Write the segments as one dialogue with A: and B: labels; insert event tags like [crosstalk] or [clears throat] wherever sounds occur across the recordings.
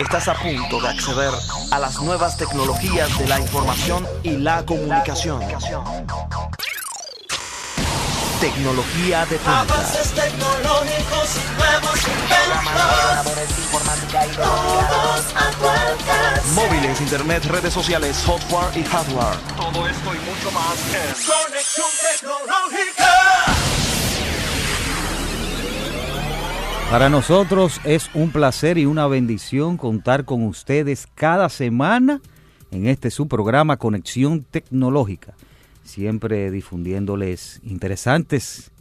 A: Estás a punto de acceder a las nuevas tecnologías de la información y la comunicación. Tecnología de punta.
B: Avances tecnológicos, nuevos inventos. Todos a.
A: Móviles, internet, redes sociales, software y hardware. Todo esto y mucho más en
B: Conexión tecnológica.
C: Para nosotros es un placer y una bendición contar con ustedes cada semana en este su programa Conexión Tecnológica, siempre difundiéndoles interesantes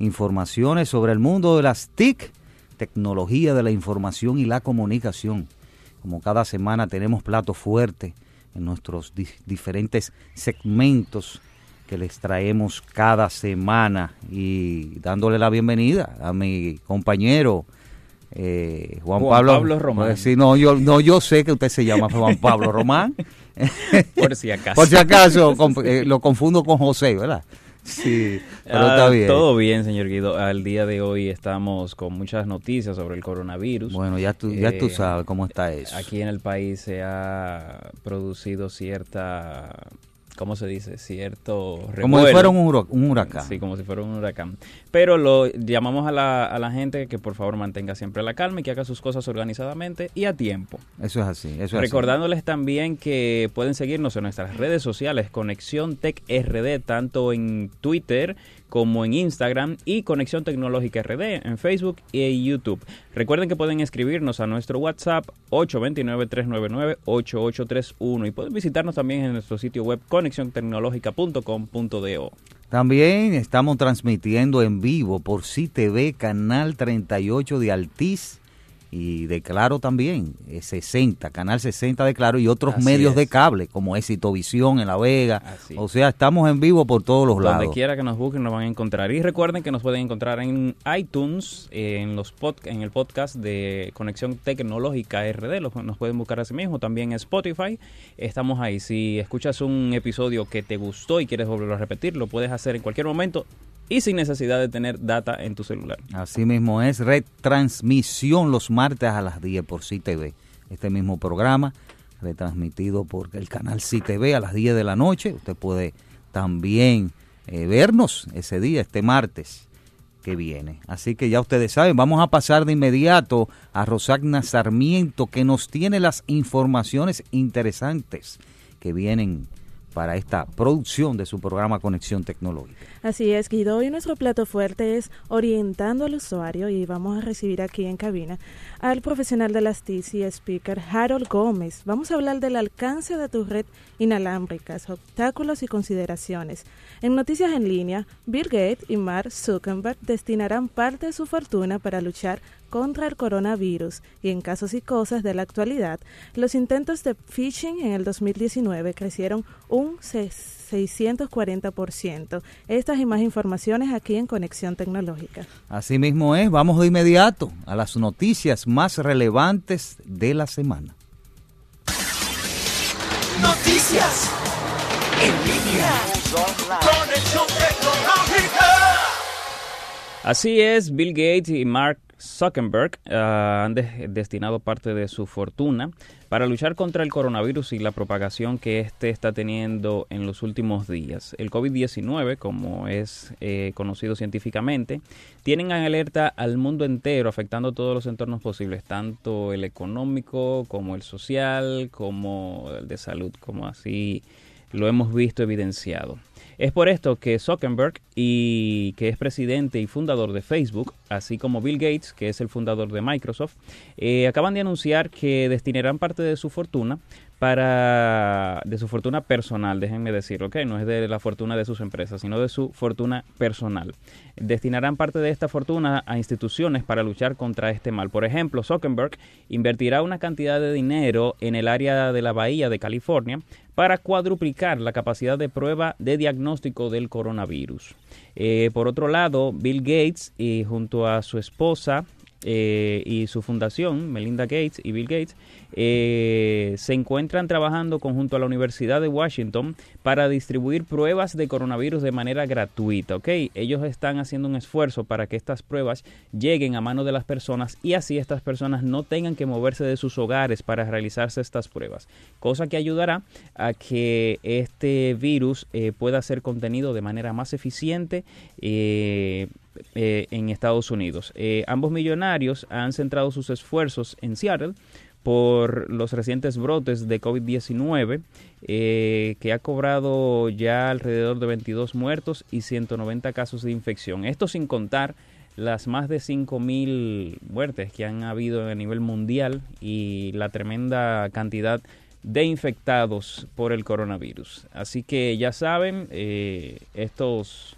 C: informaciones sobre el mundo de las TIC, tecnología de la información y la comunicación. Como cada semana tenemos plato fuerte en nuestros di- diferentes segmentos que les traemos cada semana y dándole la bienvenida a mi compañero eh, Juan,
D: Juan
C: Pablo,
D: Pablo Román.
C: Pues sí, no, yo, no, yo sé que usted se llama Juan Pablo [laughs] Román.
D: Por si acaso.
C: Por si acaso, [laughs] con- eh, lo confundo con José, ¿verdad? Sí, pero
D: Ah,
C: está bien.
D: Todo bien, señor Guido. Al día de hoy estamos con muchas noticias sobre el coronavirus.
C: Bueno, ya tú, ya tú
D: Eh,
C: sabes cómo está eso.
D: Aquí en el país se ha producido cierta, ¿cómo se dice? Cierto
C: Como si fuera un, hura- un huracán.
D: Sí, como si fuera un huracán. Pero lo llamamos a la, a la gente que por favor mantenga siempre la calma y que haga sus cosas organizadamente y a tiempo.
C: Eso es así. Eso es así.
D: Recordándoles también que pueden seguirnos en nuestras redes sociales, Conexión Tech RD, tanto en Twitter como en Instagram y Conexión Tecnológica RD en Facebook y YouTube. Recuerden que pueden escribirnos a nuestro WhatsApp 829-399-8831 y pueden visitarnos también en nuestro sitio web conexiontecnologica.com.do.
C: También estamos transmitiendo en vivo por CTV, Canal 38 de Altiz y de Claro también, eh, 60, Canal 60 de Claro y otros
D: Así
C: medios de cable como Éxito Visión en La Vega.
D: Así
C: O sea, estamos en vivo por todos los
D: Donde
C: lados.
D: quiera que nos busquen nos van a encontrar. Y recuerden que nos pueden encontrar en iTunes, eh, en los pod- en el podcast de Conexión Tecnológica RD, los- nos pueden buscar así mismo, también en Spotify. Estamos ahí. Si escuchas un episodio que te gustó y quieres volverlo a repetir, lo puedes hacer en cualquier momento y sin necesidad de tener data en tu celular.
C: Así mismo es, retransmisión los martes a las 10 por CTV. Este mismo programa, retransmitido por el canal CTV a las 10 de la noche. Usted puede también eh, vernos ese día, este martes que viene. Así que ya ustedes saben, vamos a pasar de inmediato a Rosagna Sarmiento, que nos tiene las informaciones interesantes que vienen para esta producción de su programa Conexión Tecnológica.
E: Así es, Guido. Hoy nuestro plato fuerte es orientando al usuario y vamos a recibir aquí en cabina al profesional de las TIC y speaker Harold Gómez. Vamos a hablar del alcance de tu red inalámbrica, obstáculos y consideraciones. En Noticias en Línea, Bill Gates y Mark Zuckerberg destinarán parte de su fortuna para luchar contra el coronavirus y en casos y cosas de la actualidad, los intentos de phishing en el 2019 crecieron un 640%. Estas y más informaciones aquí en Conexión Tecnológica.
C: Así mismo es, vamos de inmediato a las noticias más relevantes de la semana.
B: Noticias en línea. Conexión tecnológica.
D: Así es, Bill Gates y Mark Zuckerberg ah, han de- destinado parte de su fortuna para luchar contra el coronavirus y la propagación que éste está teniendo en los últimos días. El COVID-19, como es eh, conocido científicamente, tienen en alerta al mundo entero, afectando todos los entornos posibles, tanto el económico como el social, como el de salud, como así lo hemos visto evidenciado. Es por esto que Zuckerberg, y, que es presidente y fundador de Facebook, así como Bill Gates, que es el fundador de Microsoft, eh, acaban de anunciar que destinarán parte de su fortuna para de su fortuna personal, déjenme decirlo, ¿ok? No es de la fortuna de sus empresas, sino de su fortuna personal. Destinarán parte de esta fortuna a instituciones para luchar contra este mal. Por ejemplo, Zuckerberg invertirá una cantidad de dinero en el área de la Bahía de California para cuadruplicar la capacidad de prueba de diagnóstico del coronavirus. Eh, por otro lado, Bill Gates y junto a su esposa eh, y su fundación, Melinda Gates y Bill Gates, eh, se encuentran trabajando conjunto a la Universidad de Washington para distribuir pruebas de coronavirus de manera gratuita. Ellos están haciendo un esfuerzo para que estas pruebas lleguen a manos de las personas y así estas personas no tengan que moverse de sus hogares para realizarse estas pruebas, cosa que ayudará a que este virus eh, pueda ser contenido de manera más eficiente. Eh, eh, en Estados Unidos. ambos millonarios han centrado sus esfuerzos en Seattle por los recientes brotes de COVID-19, eh, que ha cobrado ya alrededor de 22 muertos y 190 casos de infección. Esto sin contar las más de 5.000 muertes que han habido a nivel mundial y la tremenda cantidad de infectados por el coronavirus. Así que ya saben, eh, estos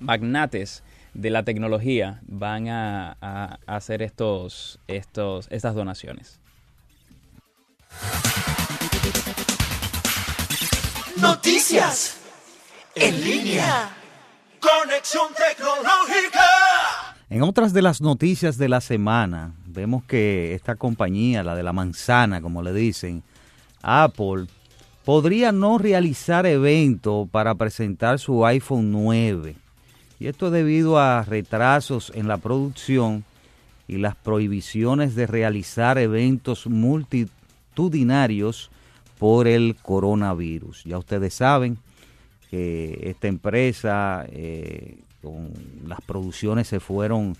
D: magnates de la tecnología van a, hacer estos, estos, estas donaciones.
B: Noticias en línea. Conexión tecnológica.
C: En otras de las noticias de la semana, vemos que esta compañía, la de la manzana, como le dicen, Apple, podría no realizar evento para presentar su iPhone 9 y esto debido a retrasos en la producción y las prohibiciones de realizar eventos multitudinarios por el coronavirus. Ya ustedes saben que esta empresa, eh, con las producciones se fueron,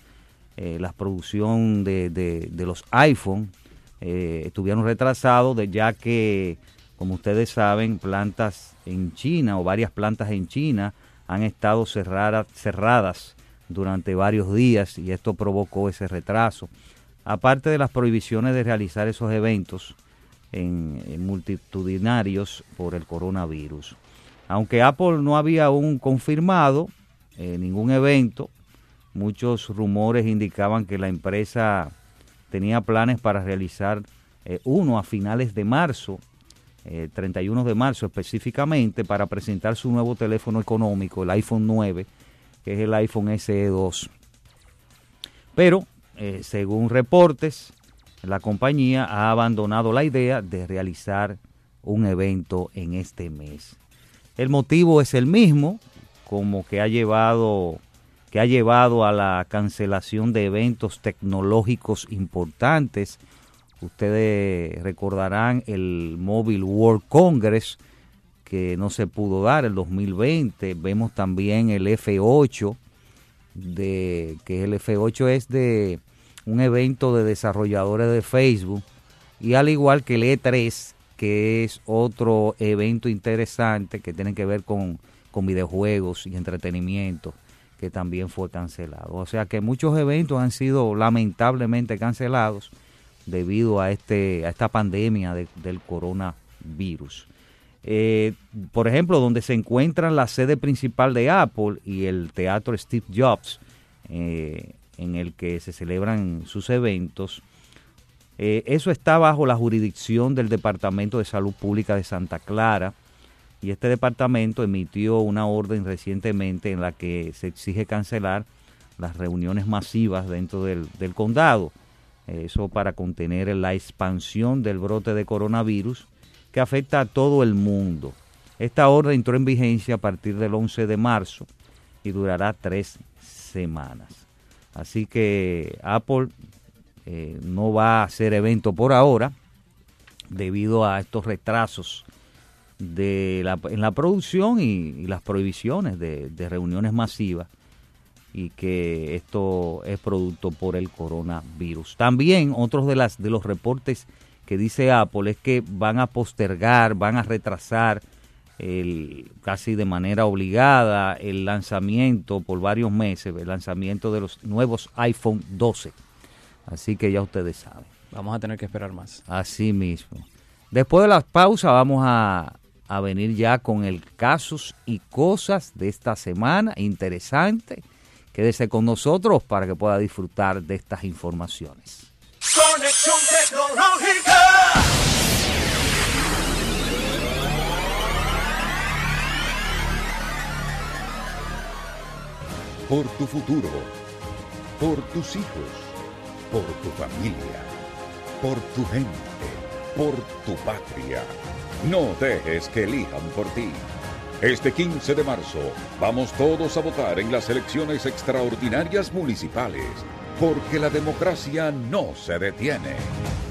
C: eh, la producción de, de, los iPhone eh, estuvieron retrasados, ya que, como ustedes saben, plantas en China o varias plantas en China, han estado cerradas, durante varios días y esto provocó ese retraso. Aparte de las prohibiciones de realizar esos eventos en, multitudinarios por el coronavirus. Aunque Apple no había aún confirmado eh, ningún evento, muchos rumores indicaban que la empresa tenía planes para realizar eh, uno a finales de marzo 31 eh, de marzo específicamente, para presentar su nuevo teléfono económico, el iPhone 9, que es el iPhone SE 2. Pero, eh, según reportes, la compañía ha abandonado la idea de realizar un evento en este mes. El motivo es el mismo, como que ha llevado que ha llevado a la cancelación de eventos tecnológicos importantes Ustedes recordarán el Mobile World Congress que no se pudo dar el 2020. Vemos también el F8, de, que el F8 es de un evento de desarrolladores de Facebook. Y al igual que el E3, que es otro evento interesante que tiene que ver con, con videojuegos y entretenimiento, que también fue cancelado. O sea que muchos eventos han sido lamentablemente cancelados debido a, este, a esta pandemia del coronavirus. Eh, por ejemplo, donde se encuentra la sede principal de Apple y el teatro Steve Jobs, eh, en el que se celebran sus eventos, eh, eso está bajo la jurisdicción del Departamento de Salud Pública de Santa Clara y este departamento emitió una orden recientemente en la que se exige cancelar las reuniones masivas dentro del condado eso para contener la expansión del brote de coronavirus que afecta a todo el mundo. Esta orden entró en vigencia a partir del 11 de marzo y durará tres semanas. Así que Apple eh, no va a hacer evento por ahora debido a estos retrasos en la producción y, las prohibiciones de reuniones masivas y que esto es producto por el coronavirus. También otros de las de los reportes que dice Apple es que van a postergar, van a retrasar el, casi de manera obligada el lanzamiento por varios meses, el lanzamiento de los nuevos iPhone 12. Así que ya ustedes saben.
D: Vamos a tener que esperar más.
C: Así mismo. Después de la pausa vamos a, a venir ya con el casos y cosas de esta semana. Interesante Quédese con nosotros para que pueda disfrutar de estas informaciones.
B: Conexión tecnológica.
F: Por tu futuro, por tus hijos por tu familia, por tu gente, por tu patria. No dejes que elijan por ti. Este 15 de marzo vamos todos a votar en las elecciones extraordinarias municipales, porque la democracia no se detiene.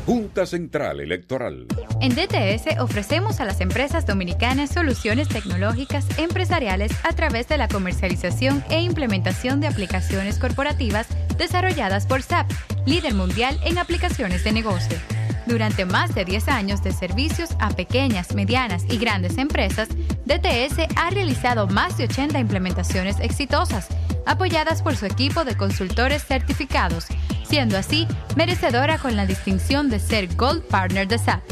F: Junta Central Electoral.
G: En DTS ofrecemos a las empresas dominicanas soluciones tecnológicas empresariales a través de la comercialización e implementación de aplicaciones corporativas desarrolladas por SAP, líder mundial en aplicaciones de negocio. Durante más de 10 años de servicios a pequeñas, medianas y grandes empresas, DTS ha realizado más de 80 implementaciones exitosas, apoyadas por su equipo de consultores certificados, siendo así merecedora con la distinción de ser Gold Partner de SAP.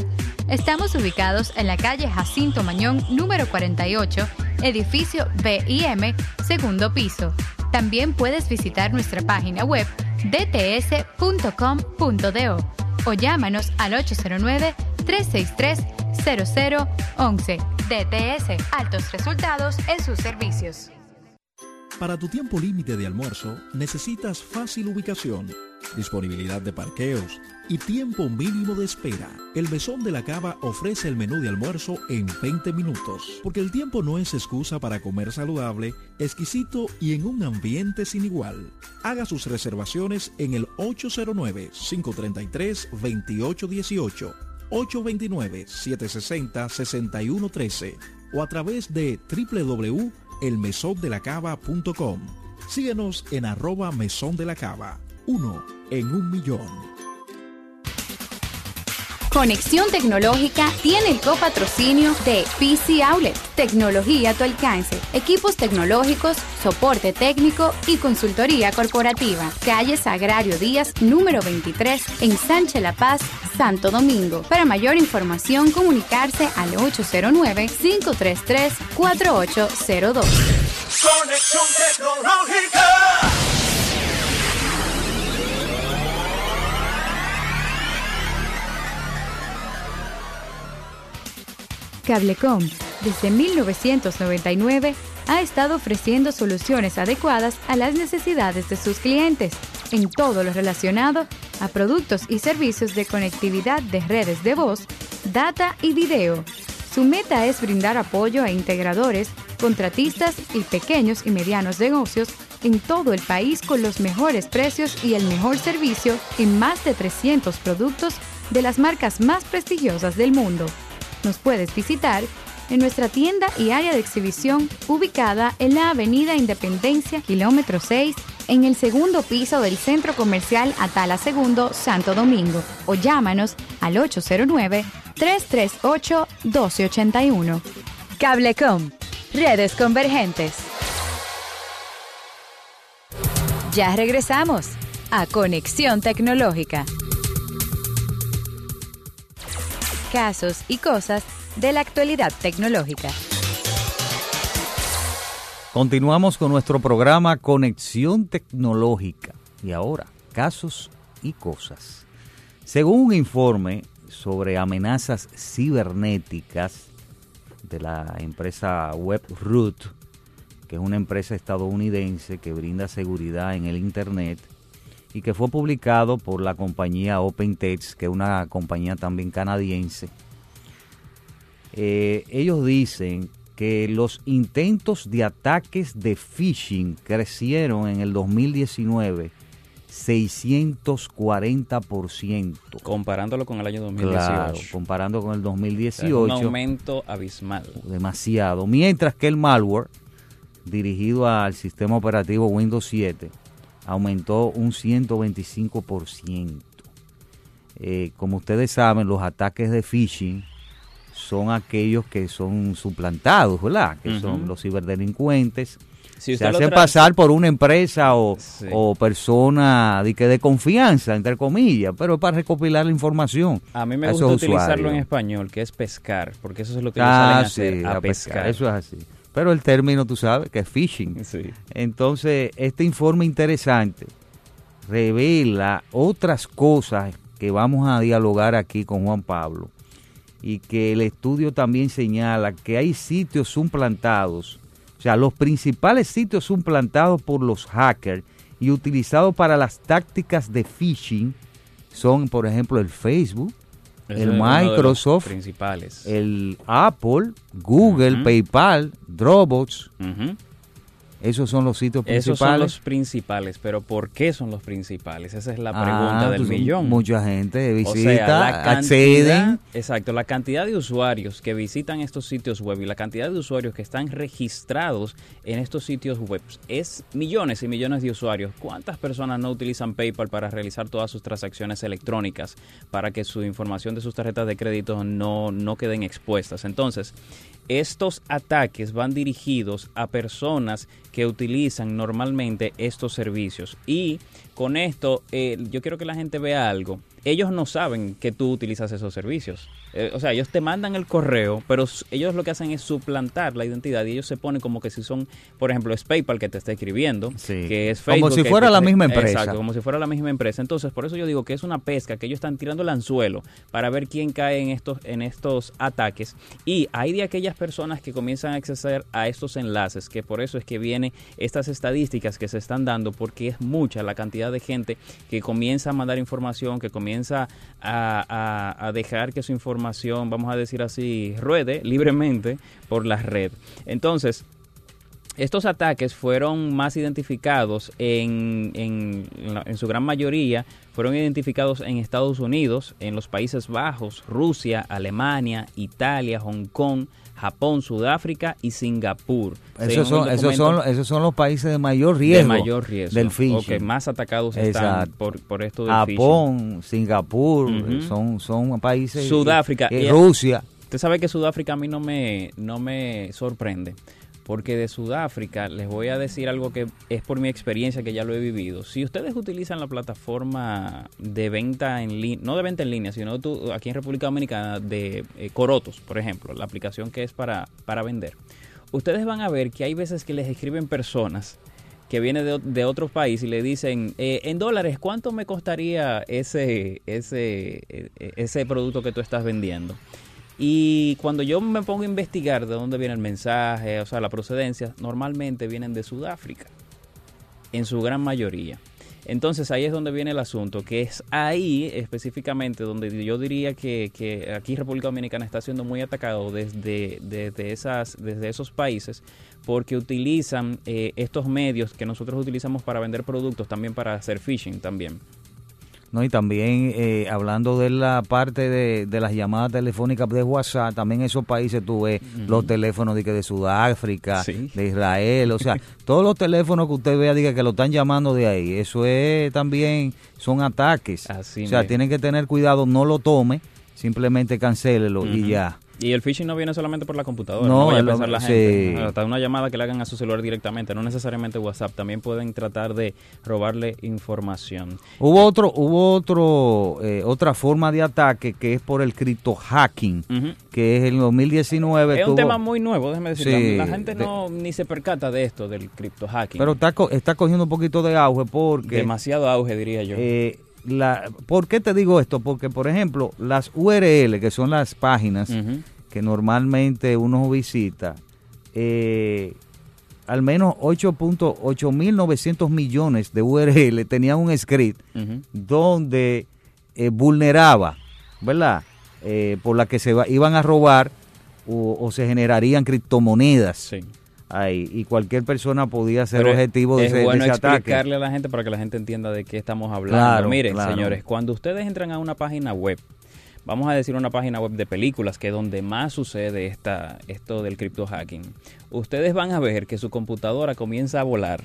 G: Estamos ubicados en la calle Jacinto Mañón, número 48, edificio BIM, segundo piso. También puedes visitar nuestra página web dts.com.do o llámanos al 809-363-0011. DTS, altos resultados en sus servicios.
H: Para tu tiempo límite de almuerzo, necesitas fácil ubicación, disponibilidad de parqueos y tiempo mínimo de espera. El Mesón de la Cava ofrece el menú de almuerzo en 20 minutos, porque el tiempo no es excusa para comer saludable, exquisito y en un ambiente sin igual. Haga sus reservaciones en el 809-533-2818, 829-760-6113 o a través de www.elmesondelacava.com. Síguenos en arroba mesón de la cava, uno en un millón.
G: Conexión Tecnológica tiene el copatrocinio de PC Outlet, tecnología a tu alcance, equipos tecnológicos, soporte técnico y consultoría corporativa. Calle Sagrario Díaz, número 23, en Sánchez La Paz, Santo Domingo. Para mayor información, comunicarse al 809-533-4802.
B: Conexión Tecnológica.
G: Cablecom, desde 1999, ha estado ofreciendo soluciones adecuadas a las necesidades de sus clientes en todo lo relacionado a productos y servicios de conectividad de redes de voz, data y video. Su meta es brindar apoyo a integradores, contratistas y pequeños y medianos negocios en todo el país con los mejores precios y el mejor servicio en más de 300 productos de las marcas más prestigiosas del mundo. Nos puedes visitar en nuestra tienda y área de exhibición ubicada en la Avenida Independencia, kilómetro 6, en el segundo piso del Centro Comercial Atala Segundo, Santo Domingo, o llámanos al 809-338-1281. Cablecom, redes convergentes. Ya regresamos a Conexión Tecnológica. Casos y cosas de la actualidad tecnológica.
C: Continuamos con nuestro programa Conexión Tecnológica y ahora casos y cosas. Según un informe sobre amenazas cibernéticas de la empresa WebRoot, que es una empresa estadounidense que brinda seguridad en el Internet y que fue publicado por la compañía OpenText, que es una compañía también canadiense. Eh, ellos dicen que los intentos de ataques de phishing crecieron en el 2019 640%.
D: Comparándolo con el año 2018.
C: Claro, comparando con el 2018.
D: un aumento abismal.
C: Demasiado. Mientras que el malware, dirigido al sistema operativo Windows 7, aumentó un 125%. Eh, como ustedes saben, los ataques de phishing son aquellos que son suplantados, ¿verdad? Que son los ciberdelincuentes. se hacen pasar por una empresa o, persona de, que de confianza, entre comillas, pero para recopilar la información.
D: A mí me gusta utilizarlo en español, que es pescar, porque eso es lo que ellos
C: ah,
D: hacer, a, pescar.
C: Eso es así. Pero el término, tú sabes, que es phishing. Entonces, este informe interesante revela otras cosas que vamos a dialogar aquí con Juan Pablo y que el estudio también señala que hay sitios suplantados, o sea, los principales sitios suplantados por los hackers y utilizados para las tácticas de phishing son, por ejemplo, el Facebook, El Microsoft,
D: principales.
C: el Apple, Google. PayPal, Dropbox. Esos son los sitios
D: Esos son
C: principales.
D: los principales, pero ¿por qué son los principales? Esa es la
C: Ah,
D: pregunta del
C: pues,
D: millón.
C: Mucha gente
D: O
C: visita,
D: sea, la cantidad,
C: acceden.
D: exacto, la cantidad de usuarios que visitan estos sitios web y la cantidad de usuarios que están registrados en estos sitios web es millones y millones de usuarios. ¿Cuántas personas no utilizan PayPal para realizar todas sus transacciones electrónicas para que su información de sus tarjetas de crédito no, no queden expuestas? Entonces, estos ataques van dirigidos a personas que utilizan normalmente estos servicios y con esto eh, yo quiero que la gente vea algo. Ellos no saben que tú utilizas esos servicios. Eh, o sea, ellos te mandan el correo, pero ellos lo que hacen es suplantar la identidad y ellos se ponen como que si son, por ejemplo, es PayPal que te está escribiendo,
C: Sí.
D: que es
C: Como
D: Facebook.
C: si
D: que
C: fuera la misma empresa.
D: Exacto, como si fuera la misma empresa. Entonces, por eso yo digo que es una pesca, que ellos están tirando el anzuelo para ver quién cae en estos, en estos ataques. Y hay de aquellas personas que comienzan a acceder a estos enlaces, que por eso es que vienen estas estadísticas que se están dando, porque es mucha la cantidad de gente que comienza a mandar información, que comienza a, a- a dejar que su información, vamos a decir así, ruede libremente por la red. Entonces, estos ataques fueron más identificados en, en, en su gran mayoría, fueron identificados en Estados Unidos, en los Países Bajos, Rusia, Alemania, Italia, Hong Kong, Japón, Sudáfrica y Singapur.
C: Esos son, esos, son, esos son los países de mayor riesgo.
D: de mayor riesgo.
C: Del
D: O que más atacados están por, por esto del phishing.
C: Japón, Singapur, son, son países.
D: Sudáfrica.
C: eh,
D: Y-
C: Rusia.
D: Usted sabe que Sudáfrica a mí no me, no me sorprende. Porque de Sudáfrica les voy a decir algo que es por mi experiencia que ya lo he vivido. Si ustedes utilizan la plataforma de venta en línea, no de venta en línea, sino tú, aquí en República Dominicana de eh, Corotos, por ejemplo, la aplicación que es para, para vender. Ustedes van a ver que hay veces que les escriben personas que vienen de, de otro país y le dicen, eh, en dólares, ¿cuánto me costaría ese, ese, eh, ese producto que tú estás vendiendo? Y cuando yo me pongo a investigar de dónde viene el mensaje, o sea, la procedencia, normalmente vienen de Sudáfrica, en su gran mayoría. Entonces ahí es donde viene el asunto, que es ahí específicamente donde yo diría que, que aquí República Dominicana está siendo muy atacado desde, desde, esas, desde esos países porque utilizan eh, estos medios que nosotros utilizamos para vender productos, también para hacer phishing también.
C: ¿No? Y también eh, hablando de la parte de, de las llamadas telefónicas de WhatsApp, también en esos países tú ves los teléfonos de, de Sudáfrica,
D: Sí.
C: de Israel, o sea, [laughs] todos los teléfonos que usted vea diga que lo están llamando de ahí, eso es también, son ataques.
D: Así
C: o sea,
D: mismo.
C: tienen que tener cuidado, no lo tome, simplemente cancélelo y ya.
D: Y el phishing no viene solamente por la computadora,
C: No,
D: no, vaya a pensar la
C: sí.
D: gente. Hasta una llamada que le hagan a su celular directamente, no necesariamente WhatsApp, también pueden tratar de robarle información.
C: Hubo otro, hubo otro, eh, otra forma de ataque que es por el cripto hacking,
D: Ujú.
C: que es en 2019
D: Es un tema muy nuevo, déjeme decir.
C: Sí,
D: la, gente
C: de-
D: no ni se percata de esto, del cripto hacking.
C: pero está, co- está cogiendo un poquito de auge porque
D: Demasiado auge, diría yo.
C: eh, la, ¿por qué te digo esto? Porque por ejemplo las URL que son las páginas que normalmente uno visita, eh, al menos 8.8900 millones de URL tenían un script donde eh, vulneraba, ¿verdad? Eh, por la que se iban a robar o, o se generarían criptomonedas
D: Sí.
C: Ahí y cualquier persona podía ser
D: Pero
C: objetivo de
D: es
C: ese, de
D: bueno
C: ese ataque.
D: explicarle a la gente para que la gente entienda de qué estamos hablando.
C: Claro,
D: Miren,
C: claro.
D: señores, cuando ustedes entran a una página web, vamos a decir una página web de películas, que es donde más sucede esta, esto del cripto hacking, ustedes van a ver que su computadora comienza a volar.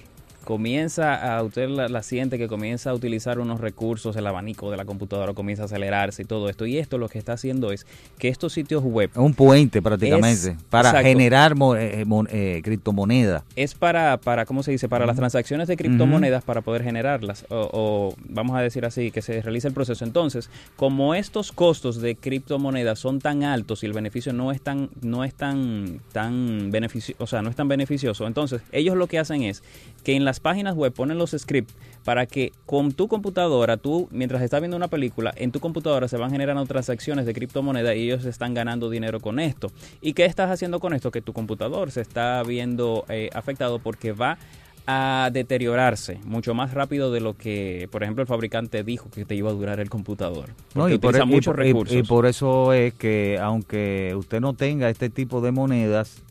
D: Comienza a, usted la, la siente que comienza a utilizar unos recursos, el abanico de la computadora comienza a acelerarse y todo esto. Y esto lo que está haciendo es que estos sitios web
C: Es un puente prácticamente
D: Es-
C: para
D: exacto.
C: generar eh, mon- eh, criptomonedas.
D: es para, para ¿cómo se dice? Para las transacciones de criptomonedas para poder generarlas. O, o vamos a decir así, que se realice el proceso. Entonces, como estos costos de criptomonedas son tan altos y el beneficio no es tan, no es tan, tan beneficio, o sea, no es tan beneficioso, entonces ellos lo que hacen es que en las páginas web ponen los scripts para que con tu computadora, tú, mientras estás viendo una película, en tu computadora se van generando transacciones de criptomonedas y ellos están ganando dinero con esto. ¿Y qué estás haciendo con esto? Que tu computador se está viendo eh, afectado porque va a deteriorarse mucho más rápido de lo que, por ejemplo, el fabricante dijo que te iba a durar el computador.
C: No, y, por, y-
D: muchos
C: y-
D: recursos.
C: y por eso es que aunque usted no tenga este tipo de monedas,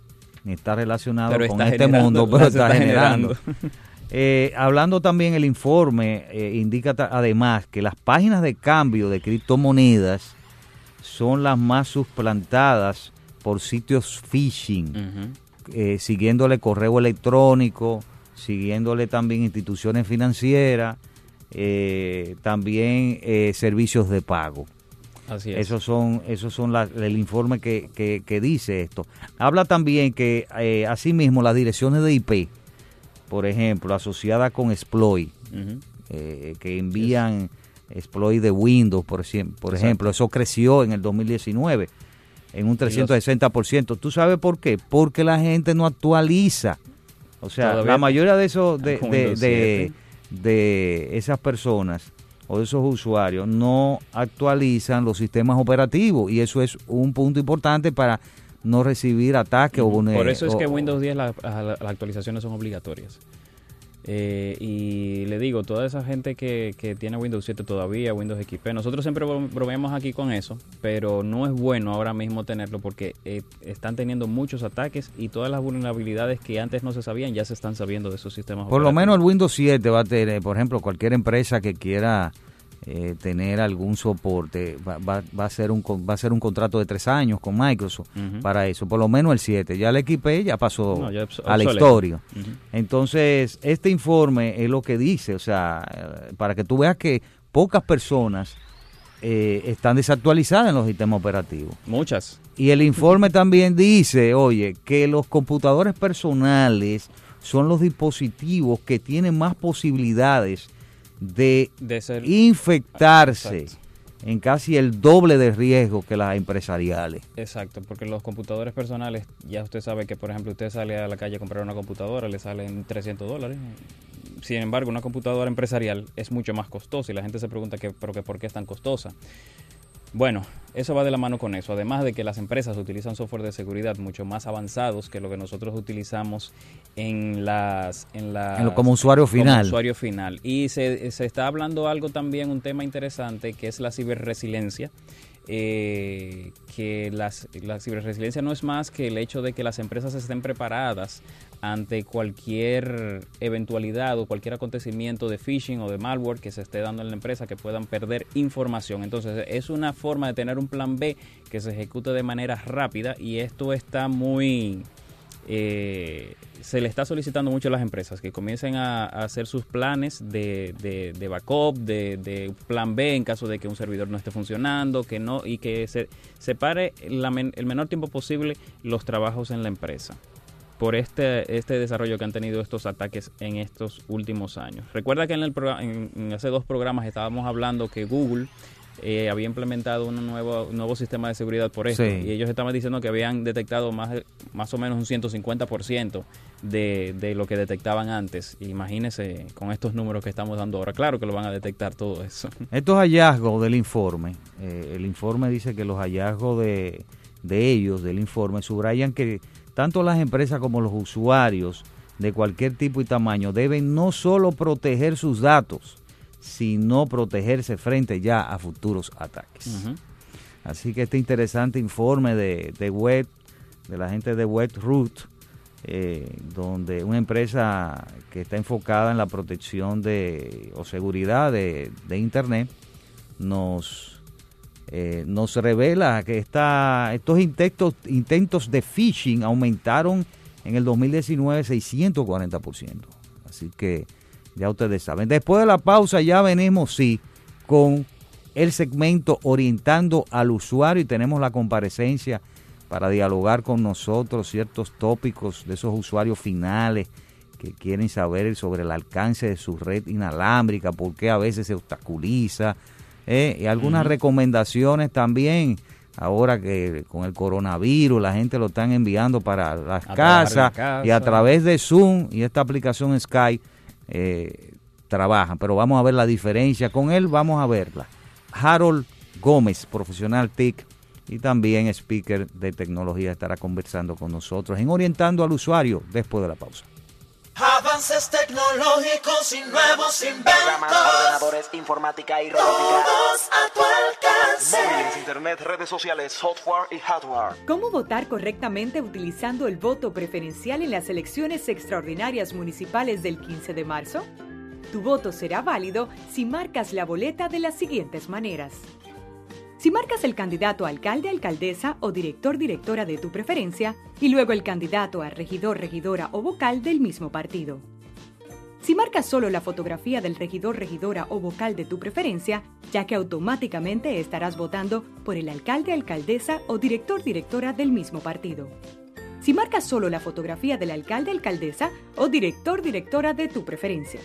C: ni está relacionado
D: Pero
C: con
D: está
C: este mundo, [laughs] pero está,
D: está
C: generando.
D: generando. [laughs]
C: Eh, hablando también el informe, eh, indica además que las páginas de cambio de criptomonedas son las más suplantadas por sitios phishing, eh, siguiéndole correo electrónico, siguiéndole también instituciones financieras, también servicios de pago.
D: Así es.
C: Esos son, esos son la- el informe que, que- que dice esto. Habla también que eh, asimismo las direcciones de IP, por ejemplo, asociadas con exploit, eh, que envían exploit de Windows, por, ejemplo, por
D: Exacto.
C: ejemplo, eso creció en el 2019 en un 360%. ¿Tú sabes por qué? Porque la gente no actualiza. O sea,
D: Todavía
C: la mayoría de esos de, de- de esas personas o esos usuarios no actualizan los sistemas operativos y eso es un punto importante para no recibir ataques o vulner-
D: Por eso es que Windows 10 la- a- la- las actualizaciones son obligatorias. Eh, y le digo, toda esa gente que, que tiene Windows 7 todavía, Windows XP, nosotros siempre bro- bromeamos aquí con eso, pero no es bueno ahora mismo tenerlo porque eh, están teniendo muchos ataques y todas las vulnerabilidades que antes no se sabían ya se están sabiendo de esos sistemas.
C: Por lo menos el Windows 7 va a tener, por ejemplo, cualquier empresa que quiera eh, tener algún soporte va, va- va a ser un va a ser un contrato de tres años con Microsoft para eso. Por lo menos el 7. Ya el XP ya pasó
D: No, ya
C: a la historia. Entonces, este informe es lo que dice, o sea, eh, para que tú veas que pocas personas eh, están desactualizadas en los sistemas operativos.
D: Muchas.
C: Y el informe [laughs] también dice, oye, que los computadores personales son los dispositivos que tienen más posibilidades de,
D: De ser-
C: infectarse
D: Exacto.
C: en casi el doble de riesgo que las empresariales.
D: Exacto, porque los computadores personales, ya usted sabe que, por ejemplo, usted sale a la calle a comprar una computadora, le salen 300 dólares. Sin embargo, una computadora empresarial es mucho más costosa y la gente se pregunta que, pero que por qué es tan costosa. Bueno, eso va de la mano con eso. Además de que las empresas utilizan software de seguridad mucho más avanzados que lo que nosotros utilizamos en las... En las
C: En lo- como usuario final.
D: usuario final. Y se, se está hablando algo también, un tema interesante, que es la ciberresiliencia. eh, que las, la ciberresiliencia no es más que el hecho de que las empresas estén preparadas ante cualquier eventualidad o cualquier acontecimiento de phishing o de malware que se esté dando en la empresa que puedan perder información. Entonces es una forma de tener un plan B que se ejecute de manera rápida y esto está muy... eh, se le está solicitando mucho a las empresas que comiencen a, hacer sus planes de, de- backup, de, plan B en caso de que un servidor no esté funcionando, que no y que se separe el menor tiempo posible los trabajos en la empresa por este este desarrollo que han tenido estos ataques en estos últimos años. Recuerda que en, el en, en hace dos programas estábamos hablando que Google eh, había implementado un nuevo, un nuevo sistema de seguridad por esto
C: Sí.
D: y ellos estaban diciendo que habían detectado más, más o menos un 150% de, de lo que detectaban antes. Imagínense con estos números que estamos dando ahora. Claro que lo van a detectar todo eso. [laughs]
C: Estos hallazgos del informe, eh, el informe dice que los hallazgos de, de ellos, del informe, subrayan que tanto las empresas como los usuarios de cualquier tipo y tamaño deben no solo proteger sus datos, sino protegerse frente ya a futuros ataques. Así que este interesante informe de, de Web, de la gente de WebRoot, eh, donde una empresa que está enfocada en la protección de o seguridad de, de Internet, nos, eh, nos revela que esta, estos intentos, intentos de phishing aumentaron en el 2019 640%. Así que ya ustedes saben. Después de la pausa ya venimos, sí, con el segmento orientando al usuario y tenemos la comparecencia para dialogar con nosotros ciertos tópicos de esos usuarios finales que quieren saber sobre el alcance de su red inalámbrica, por qué a veces se obstaculiza, eh, y algunas recomendaciones también, ahora que con el coronavirus la gente lo están enviando para las
D: A
C: casas y a través de Zoom y esta aplicación Skype eh, trabajan, pero vamos a ver la diferencia con él, vamos a verla. Harold Gómez, profesional TIC y también speaker de tecnología, estará conversando con nosotros en Orientando al Usuario después de la pausa.
B: Avances tecnológicos y nuevos
A: Programas,
B: inventos.
A: ordenadores, informática y robótica.
B: Todos a tu alcance.
A: Móviles, internet, redes sociales, software y hardware.
I: ¿Cómo votar correctamente utilizando el voto preferencial en las elecciones extraordinarias municipales del 15 de marzo? Tu voto será válido si marcas la boleta de las siguientes maneras. Si marcas el candidato a alcalde, alcaldesa o director, directora de tu preferencia y luego el candidato a regidor, regidora o vocal del mismo partido. Si marcas solo la fotografía del regidor, regidora o vocal de tu preferencia, ya que automáticamente estarás votando por el alcalde, alcaldesa o director, directora del mismo partido. Si marcas solo la fotografía del alcalde, alcaldesa o director, directora de tu preferencia.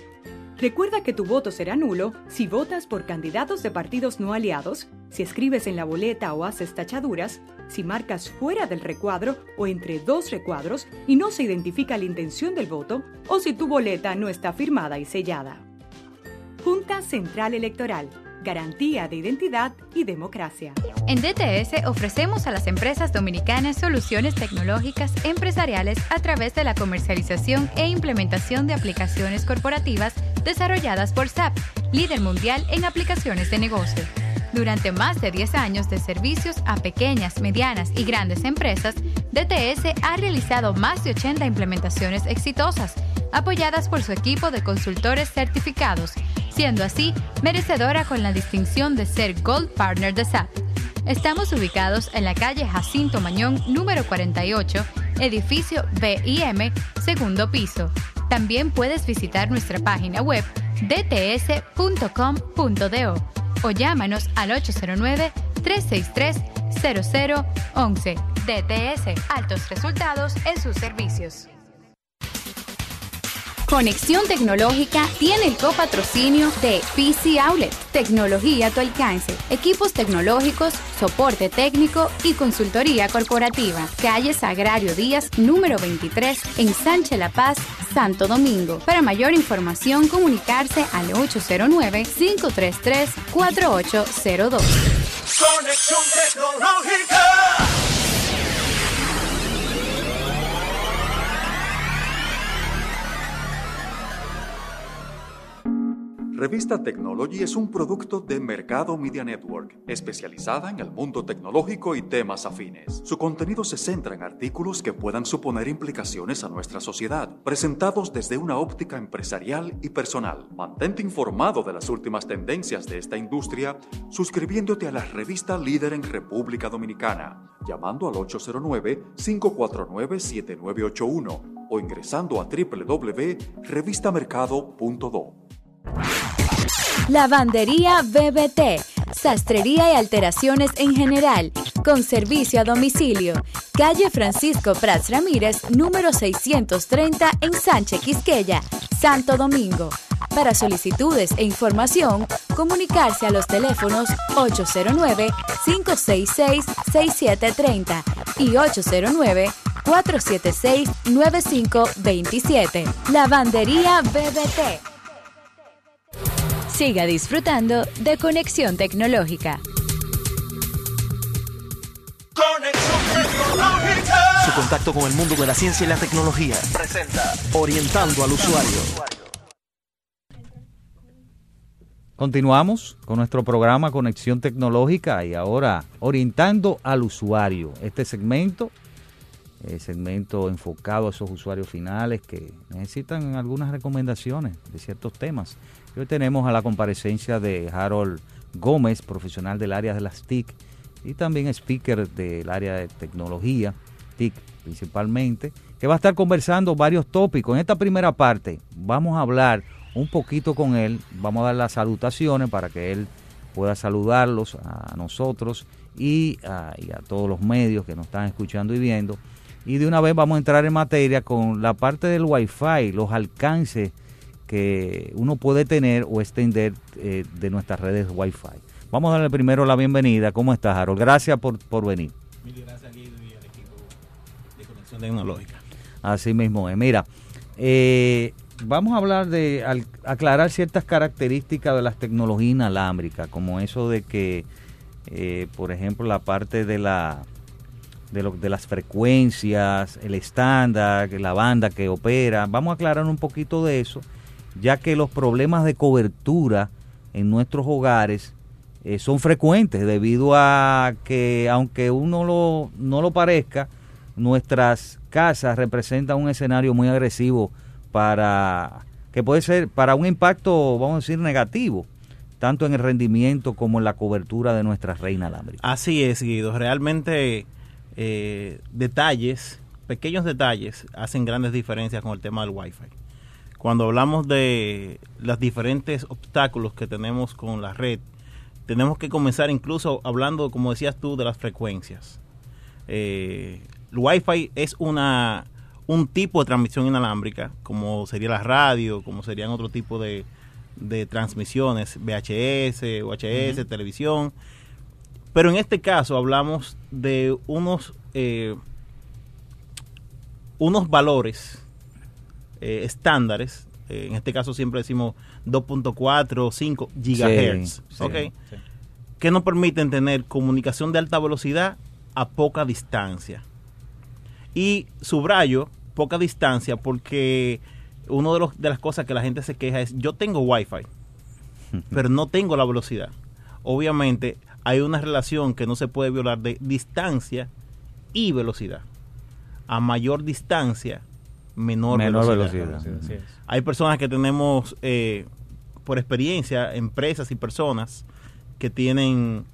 I: Recuerda que tu voto será nulo si votas por candidatos de partidos no aliados, si escribes en la boleta o haces tachaduras, si marcas fuera del recuadro o entre dos recuadros y no se identifica la intención del voto, o si tu boleta no está firmada y sellada. Junta Central Electoral. Garantía de identidad y democracia.
G: En DTS ofrecemos a las empresas dominicanas soluciones tecnológicas empresariales a través de la comercialización e implementación de aplicaciones corporativas desarrolladas por SAP, líder mundial en aplicaciones de negocio. Durante más de 10 años de servicios a pequeñas, medianas y grandes empresas, DTS ha realizado más de 80 implementaciones exitosas, apoyadas por su equipo de consultores certificados, siendo así merecedora con la distinción de ser Gold Partner de SAP. Estamos ubicados en la calle Jacinto Mañón, número 48, edificio BIM, segundo piso. También puedes visitar nuestra página web dts.com.do o llámanos al 809-363-0011. DTS, altos resultados en sus servicios. Conexión Tecnológica tiene el copatrocinio de PC Outlet, tecnología a tu alcance, equipos tecnológicos, soporte técnico y consultoría corporativa. Calle Sagrario Díaz, número 23, en Sánchez La Paz, Santo Domingo. Para mayor información, comunicarse al 809-533-4802.
B: Conexión tecnológica.
J: Revista Technology es un producto de Mercado Media Network, especializada en el mundo tecnológico y temas afines. Su contenido se centra en artículos que puedan suponer implicaciones a nuestra sociedad, presentados desde una óptica empresarial y personal. Mantente informado de las últimas tendencias de esta industria suscribiéndote a la revista líder en República Dominicana, llamando al 809-549-7981 o ingresando a www.revistamercado.do.
G: Lavandería BBT, sastrería y alteraciones en general, con servicio a domicilio. Calle Francisco Prats Ramírez, número 630 en Sánchez Quisqueya, Santo Domingo. Para solicitudes e información, comunicarse a los teléfonos 809-566-6730 y 809-476-9527. Lavandería BBT. Siga disfrutando de Conexión Tecnológica.
B: Conexión tecnológica.
A: Su contacto con el mundo de la ciencia y la tecnología. Presenta Orientando al usuario.
C: Continuamos con nuestro programa Conexión Tecnológica y ahora orientando al usuario. Este segmento, eh, segmento enfocado a esos usuarios finales que necesitan algunas recomendaciones de ciertos temas. Y hoy tenemos a la comparecencia de Harold Gómez, profesional del área de las TIC y también speaker del área de tecnología, TIC principalmente, que va a estar conversando varios tópicos. En esta primera parte vamos a hablar un poquito con él, vamos a dar las salutaciones para que él pueda saludarlos a nosotros y a, y a todos los medios que nos están escuchando y viendo. Y de una vez vamos a entrar en materia con la parte del Wi-Fi, los alcances que uno puede tener o extender eh, de nuestras redes Wi-Fi. Vamos a darle primero la bienvenida. ¿Cómo estás, Harold? Gracias por, por venir.
K: Mil gracias, Guido, y al equipo de Conexión Tecnológica.
C: Así mismo es. Mira, eh, vamos a hablar de al- aclarar ciertas características de las tecnologías inalámbricas, como eso de que, eh, por ejemplo, la parte de la de, lo, de las frecuencias, el estándar, la banda que opera. Vamos a aclarar un poquito de eso, ya que los problemas de cobertura en nuestros hogares eh, son frecuentes debido a que, aunque uno lo, no lo parezca, nuestras casas representan un escenario muy agresivo para que puede ser para un impacto, vamos a decir, negativo, tanto en el rendimiento como en la cobertura de nuestra red inalámbrica.
K: Así es, Guido. Realmente eh, detalles, pequeños detalles, hacen grandes diferencias con el tema del Wi-Fi. Cuando hablamos de los diferentes obstáculos que tenemos con la red, tenemos que comenzar incluso hablando, como decías tú, de las frecuencias. Eh, el Wi-Fi es una un tipo de transmisión inalámbrica, como sería la radio, como serían otro tipo de, de transmisiones, VHS, UHS, televisión. Pero en este caso hablamos de unos, eh, unos valores eh, estándares. eh, en este caso siempre decimos 2.4 5 gigahertz.
C: Sí,
K: ¿ok?
C: sí.
K: Que nos permiten tener comunicación de alta velocidad a poca distancia. Y subrayo poca distancia porque una de, los- de las cosas que la gente se queja es yo tengo wifi, [laughs] pero no tengo la velocidad. Obviamente hay una relación que no se puede violar de distancia y velocidad. A mayor distancia, menor,
C: Menor
K: velocidad. Hay personas que tenemos, eh, por experiencia, empresas y personas que tienen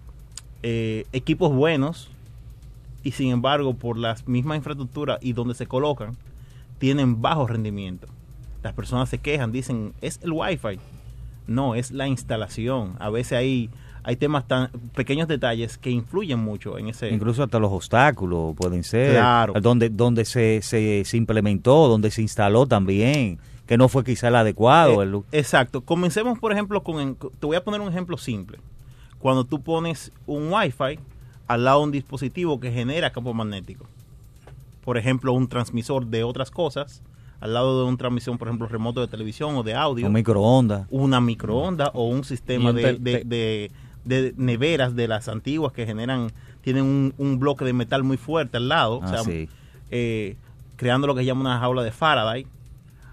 K: eh, equipos buenos y sin embargo por las mismas infraestructuras y donde se colocan, tienen bajo rendimiento. Las personas se quejan, dicen, es el wifi. No, es la instalación. A veces hay, hay temas tan pequeños detalles que influyen mucho en ese...
C: Incluso hasta los obstáculos pueden ser.
K: Claro.
C: Donde, donde se, se, se implementó, donde se instaló también, que no fue quizá el adecuado.
K: Eh,
C: el-
K: exacto. Comencemos, por ejemplo, con... Te voy a poner un ejemplo simple. Cuando tú pones un Wi-Fi al lado de un dispositivo que genera campo magnético. Por ejemplo, un transmisor de otras cosas al lado de un transmisión, por ejemplo, remoto de televisión o de audio.
C: un microondas.
K: una microonda o un sistema de- de neveras de las antiguas que generan, tienen un, un bloque de metal muy fuerte al lado, o
C: Ah,
K: sea,
C: sí.
K: eh, creando lo que llama una jaula de Faraday.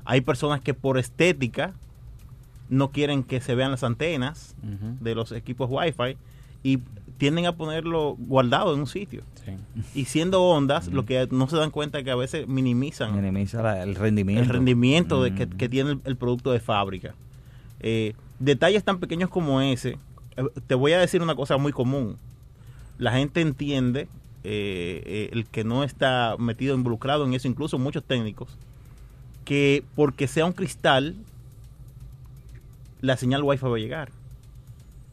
K: Hay personas que por estética no quieren que se vean las antenas de los equipos Wi-Fi y tienden a ponerlo guardado en un sitio.
D: Sí.
K: Y siendo ondas, lo que no se dan cuenta es que a veces minimizan
C: Minimiza la- el rendimiento.
K: el rendimiento de que, que tiene el, el producto de fábrica. Eh, detalles tan pequeños como ese, te voy a decir una cosa muy común. La gente entiende, eh, eh, el que no está metido, involucrado en eso, incluso muchos técnicos, que porque sea un cristal, la señal Wi-Fi va a llegar.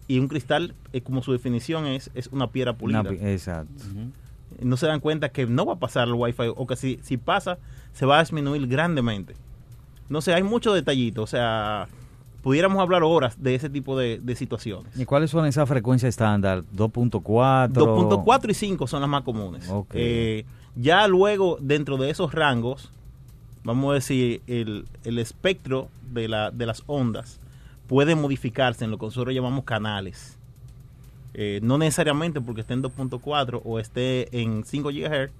K: Y un cristal, eh, como su definición es, es una piedra pulida
C: Una pi- exacto.
K: No se dan cuenta que no va a pasar el wifi o que si, si pasa se va a disminuir grandemente. No sé, hay muchos detallitos, o sea, pudiéramos hablar horas de ese tipo de, de situaciones.
C: ¿Y cuáles son esas frecuencias estándar? 2.4.
K: 2.4 y 5 son las más comunes. Eh, ya luego, dentro de esos rangos, vamos a decir, el, el espectro de, la, de las ondas puede modificarse en lo que nosotros llamamos canales. Eh, no necesariamente porque esté en 2.4 o esté en 5 GHz,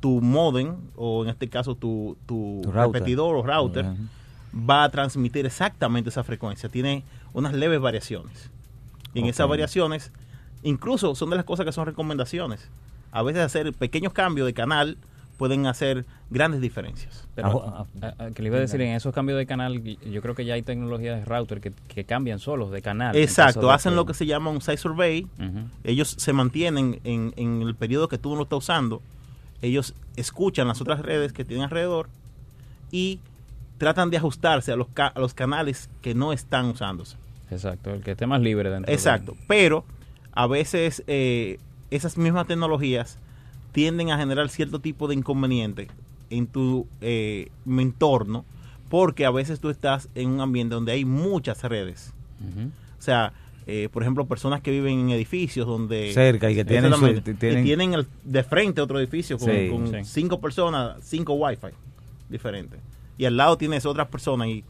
K: tu modem, o en este caso tu, tu
C: Tu router.
K: repetidor o router. Va a transmitir exactamente esa frecuencia. Tiene unas leves variaciones. Y en esas variaciones, incluso son de las cosas que son recomendaciones. A veces hacer pequeños cambios de canal pueden hacer grandes diferencias.
D: Pero,
C: Ah,
D: ah, ah, que le iba a decir, en esos cambios de canal, yo creo que ya hay tecnologías de router que, que cambian solos de canal.
K: Exacto, hacen lo que se llama un site survey. Ellos se mantienen en, en el periodo que tú no lo estás usando. Ellos escuchan las otras redes que tienen alrededor y tratan de ajustarse a los, ca- a los canales que no están usándose.
D: Exacto, el que esté más libre dentro. de-
K: Exacto, pero a veces eh, esas mismas tecnologías tienden a generar cierto tipo de inconveniente en tu eh, entorno porque a veces tú estás en un ambiente donde hay muchas redes. O sea, eh, por ejemplo, personas que viven en edificios donde...
C: Cerca y que tienen su- tienen-
K: y tienen el- de frente otro edificio con,
C: Sí,
K: con
D: sí.
K: cinco personas, cinco wifi diferentes. Y al lado tienes otras personas y,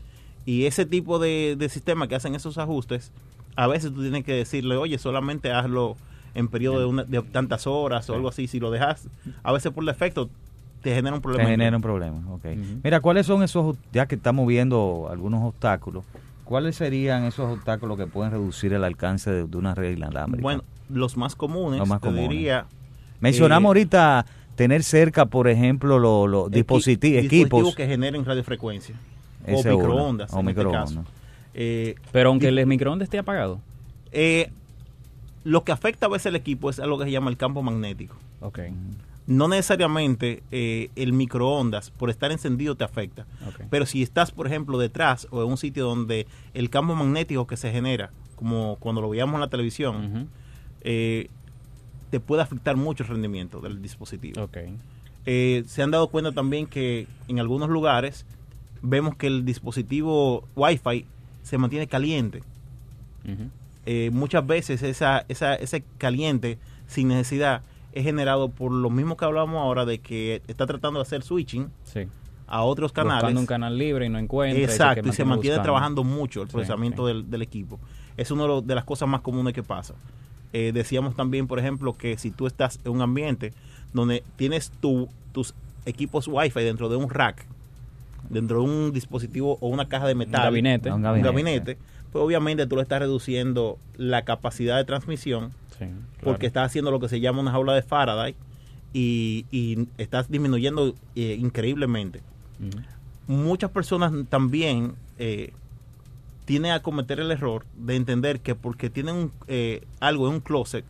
K: y ese tipo de, de sistema que hacen esos ajustes, a veces tú tienes que decirle, oye, solamente hazlo en periodo de, una- de tantas horas o algo así. Si lo dejas, a veces por defecto, te genera un problema.
C: Te genera un problema, ok. Mira, ¿cuáles son esos, ya que estamos viendo algunos obstáculos, cuáles serían esos obstáculos que pueden reducir el alcance de, de una red inalámbrica?
K: Bueno, los más comunes,
C: Los más
K: te
C: comunes.
K: diría...
C: Mencionamos
K: eh,
C: ahorita tener cerca, por ejemplo, los
K: dispositivos
C: equipos.
K: que generen radiofrecuencia. O microondas,
C: O
K: en este
C: microondas.
K: caso. Eh,
D: Pero aunque el microondas esté apagado.
K: eh, lo que afecta a veces el equipo es algo que se llama el campo magnético.
D: Ok.
K: No necesariamente eh, el microondas, por estar encendido, te afecta. Pero si estás, por ejemplo, detrás o en un sitio donde el campo magnético que se genera, como cuando lo veíamos en la televisión, eh, te puede afectar mucho el rendimiento del dispositivo.
D: Ok.
K: Eh, se han dado cuenta también que en algunos lugares vemos que el dispositivo Wi-Fi se mantiene caliente. Eh, muchas veces esa, esa, ese caliente sin necesidad es generado por lo mismo que hablábamos ahora de que está tratando de hacer switching
D: Sí.
K: a otros canales.
D: Buscando un canal libre y no encuentra.
K: Exacto, y se
D: mantiene
K: mantiene
D: buscando.
K: trabajando mucho el
D: Sí,
K: procesamiento
D: sí.
K: Del, del equipo. Es una de las cosas más comunes que pasa. Eh, decíamos también, por ejemplo, que si tú estás en un ambiente donde tienes tu, tus equipos Wi-Fi dentro de un rack, dentro de un dispositivo o una caja de metal,
D: gabinete.
K: un
D: Un
K: gabinete, pues obviamente tú le estás reduciendo la capacidad de transmisión
D: Sí,
K: porque estás haciendo lo que se llama una jaula de Faraday y, y estás disminuyendo eh, increíblemente. Muchas personas también eh, tienen a cometer el error de entender que porque tienen un, eh, algo en un closet,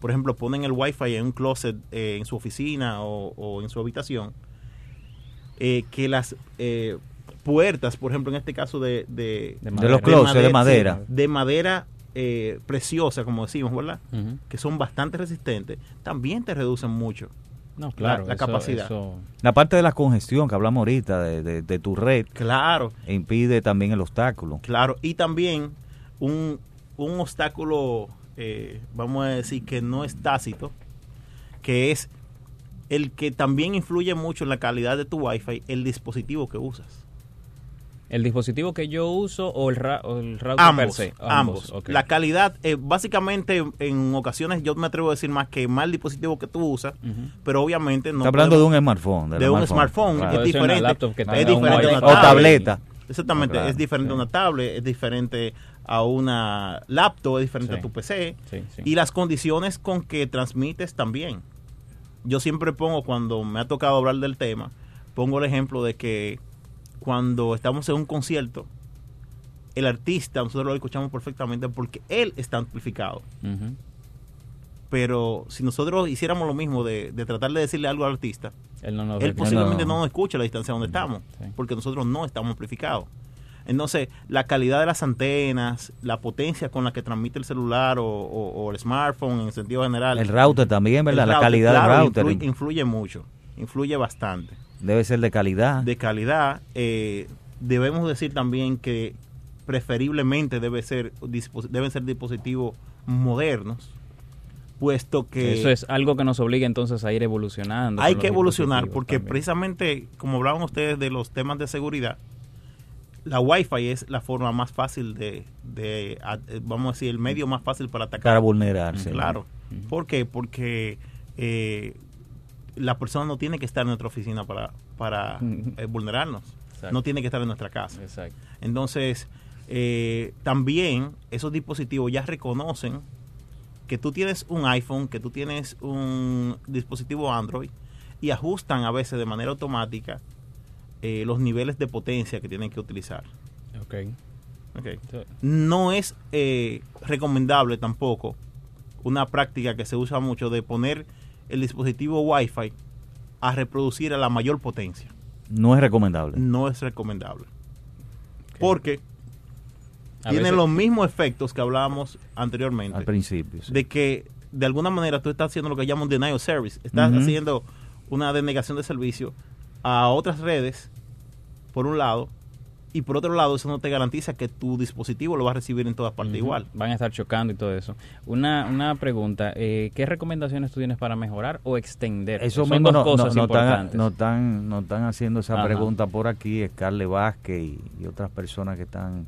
K: por ejemplo, ponen el wifi en un closet eh, en su oficina o, o en su habitación, eh, que las eh, puertas, por ejemplo, en este caso de, de,
C: De De los closets de madera.
K: de madera eh, preciosa, como decimos, ¿verdad? Que son bastante resistentes, también te reducen mucho
D: No,
K: la-
D: claro.
K: la,
D: eso-
K: capacidad.
D: eso-
C: La parte de la congestión que hablamos ahorita de, de- de tu red
K: Claro.
C: impide también el obstáculo.
K: Claro, y también un, un obstáculo, eh, vamos a decir que no es tácito, que es el que también influye mucho en la calidad de tu Wi-Fi, el dispositivo que usas.
D: ¿El dispositivo que yo uso o el, ra- o el router per
K: Ambos,
D: se?
K: ambos.
D: ok.
K: La calidad, eh, básicamente en ocasiones yo me atrevo a decir más que más el dispositivo que tú usas, pero obviamente no
C: Está hablando de un smartphone. del
K: de un smartphone,
C: claro.
K: es diferente,
D: laptop que
K: es
D: un
K: diferente
C: O
K: tablet.
C: tableta.
K: Exactamente,
C: Claro,
K: es diferente a una tablet, es diferente a una laptop, es diferente
D: Sí.
K: a tu PC.
D: Sí, sí.
K: Y las condiciones con que transmites también. Yo siempre pongo, cuando me ha tocado hablar del tema, pongo el ejemplo de que cuando estamos en un concierto, el artista, nosotros lo escuchamos perfectamente porque él está amplificado. Pero si nosotros hiciéramos lo mismo de, de tratar de decirle algo al artista,
D: Él no nos
K: él
D: ve-
K: posiblemente
C: no.
K: no nos escucha a la distancia donde estamos,
D: sí.
K: porque nosotros no estamos amplificados. Entonces, la calidad de las antenas, la potencia con la que transmite el celular o, o- o el smartphone en sentido general.
C: El router también, ¿verdad?
K: el
C: la
K: router,
C: calidad
K: claro,
C: del router
K: Influye, influye mucho, influye bastante.
C: Debe ser de calidad.
K: De calidad, eh, debemos decir también que preferiblemente debe ser, deben ser dispositivos modernos, puesto que...
D: Eso es algo que nos obliga entonces a ir evolucionando.
K: hay que evolucionar porque
D: también.
K: precisamente como hablaban ustedes de los temas de seguridad la Wi-Fi es la forma más fácil de, de, a- eh, vamos a decir el medio más fácil para atacar
C: Para vulnerarse.
K: claro ¿por qué? porque eh, la persona no tiene que estar en nuestra oficina para, para eh, vulnerarnos
D: Exacto.
K: no tiene que estar en nuestra casa
D: Exacto.
K: entonces, eh, también esos dispositivos ya reconocen que tú tienes un iPhone, que tú tienes un dispositivo Android y ajustan a veces de manera automática eh, los niveles de potencia que tienen que utilizar.
D: Ok.
K: Ok.
D: Sí.
K: No es eh, recomendable tampoco una práctica que se usa mucho de poner el dispositivo Wi-Fi a reproducir a la mayor potencia.
C: No es recomendable.
K: No es recomendable. Porque
D: A
K: tiene
D: veces-
K: los mismos efectos que hablábamos anteriormente.
C: Al principio. sí.
K: De que de alguna manera tú estás haciendo lo que llaman denial of service. Estás haciendo una denegación de servicio a otras redes, por un lado, y por otro lado, eso no te garantiza que tu dispositivo lo va a recibir en todas partes igual.
D: Van a estar chocando y todo eso. Una, una pregunta, eh, ¿qué recomendaciones tú tienes para mejorar o extender?
C: Eso
D: Son
C: mismo
D: dos
C: no,
D: cosas
C: no están,
D: importantes.
C: no están, no están haciendo esa
D: Ajá.
C: pregunta por aquí, Scarlett Vázquez y, y otras personas que están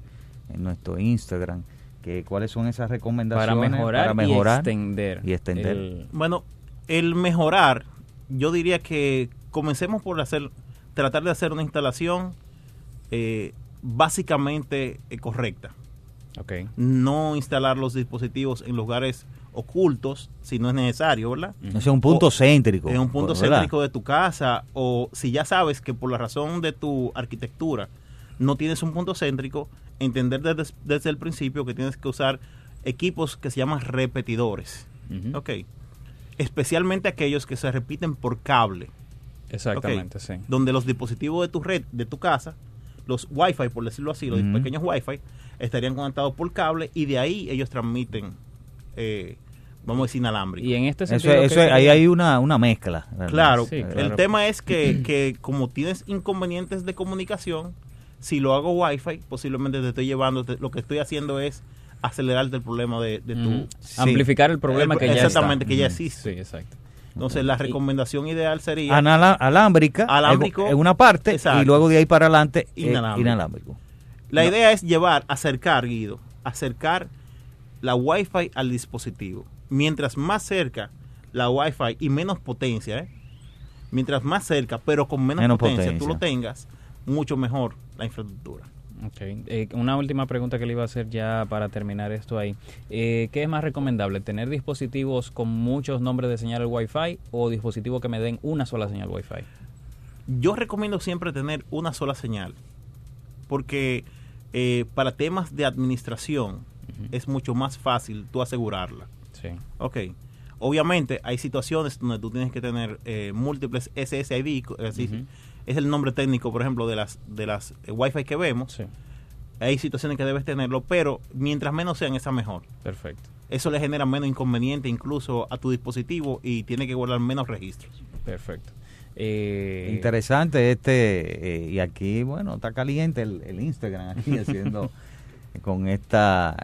C: en nuestro Instagram, que cuáles son esas recomendaciones
D: Para mejorar,
C: para mejorar
D: y extender.
C: y extender.
D: el-
K: Bueno, el mejorar, yo diría que comencemos por hacer, tratar de hacer una instalación eh, básicamente eh, correcta.
D: ok.
K: No instalar los dispositivos en lugares ocultos si no es necesario, ¿verdad?
C: no sea un punto
K: O
C: céntrico.
K: En un punto
C: ¿verdad?
K: céntrico de tu casa o si ya sabes que por la razón de tu arquitectura no tienes un punto céntrico, entender desde, desde el principio que tienes que usar equipos que se llaman repetidores. Ok. Especialmente aquellos que se repiten por cable.
D: Exactamente, sí.
K: Donde los dispositivos de tu red, de tu casa, los Wi-Fi, por decirlo así, los pequeños Wi-Fi, estarían conectados por cable y de ahí ellos transmiten, eh, vamos a decir, inalámbrico.
D: Y en este sentido...
C: eso-
D: ¿qué
C: ahí hay una, una mezcla. ¿verdad?
K: Claro,
D: Sí,
K: el tema es que, [clears throat] que como tienes inconvenientes de comunicación, si lo hago Wi-Fi, posiblemente te estoy llevando, te- lo que estoy haciendo es acelerarte el problema de, de tu...
D: Amplificar el problema
K: El-
D: que ya está.
K: exactamente, que ya existe.
D: Sí, exacto.
K: Entonces, la recomendación ideal sería...
C: Anala- alámbrica
K: Alámbrico,
C: en, una parte
K: exacto.
C: y luego de ahí para adelante eh,
K: Inalámbrico.
C: inalámbrico.
K: La
C: No.
K: idea es llevar, acercar, Guido, acercar la Wi-Fi al dispositivo. Mientras más cerca la Wi-Fi y menos potencia, ¿eh? mientras más cerca, pero con menos,
C: Menos
K: potencia,
C: potencia.
K: tú lo tengas, mucho mejor la infraestructura.
D: Ok. Eh, una última pregunta que le iba a hacer ya para terminar esto ahí. Eh, ¿Qué es más recomendable? ¿Tener dispositivos con muchos nombres de señal Wi-Fi o dispositivos que me den una sola señal Wi-Fi?
K: Yo recomiendo siempre tener una sola señal, porque eh, para temas de administración es mucho más fácil tú asegurarla.
D: Sí.
K: Ok. Obviamente hay situaciones donde tú tienes que tener eh, múltiples SSID, es decir,
D: Ujú.
K: Es el nombre técnico, por ejemplo, de las de las eh, Wi-Fi que vemos.
D: Sí.
K: Hay situaciones que debes tenerlo, pero mientras menos sean, esa mejor.
D: Perfecto.
K: Eso le genera menos inconveniente incluso a tu dispositivo y tiene que guardar menos registros.
D: Perfecto. Eh,
C: Interesante este, eh, y aquí, bueno, está caliente el, el Instagram aquí [laughs] haciendo con esta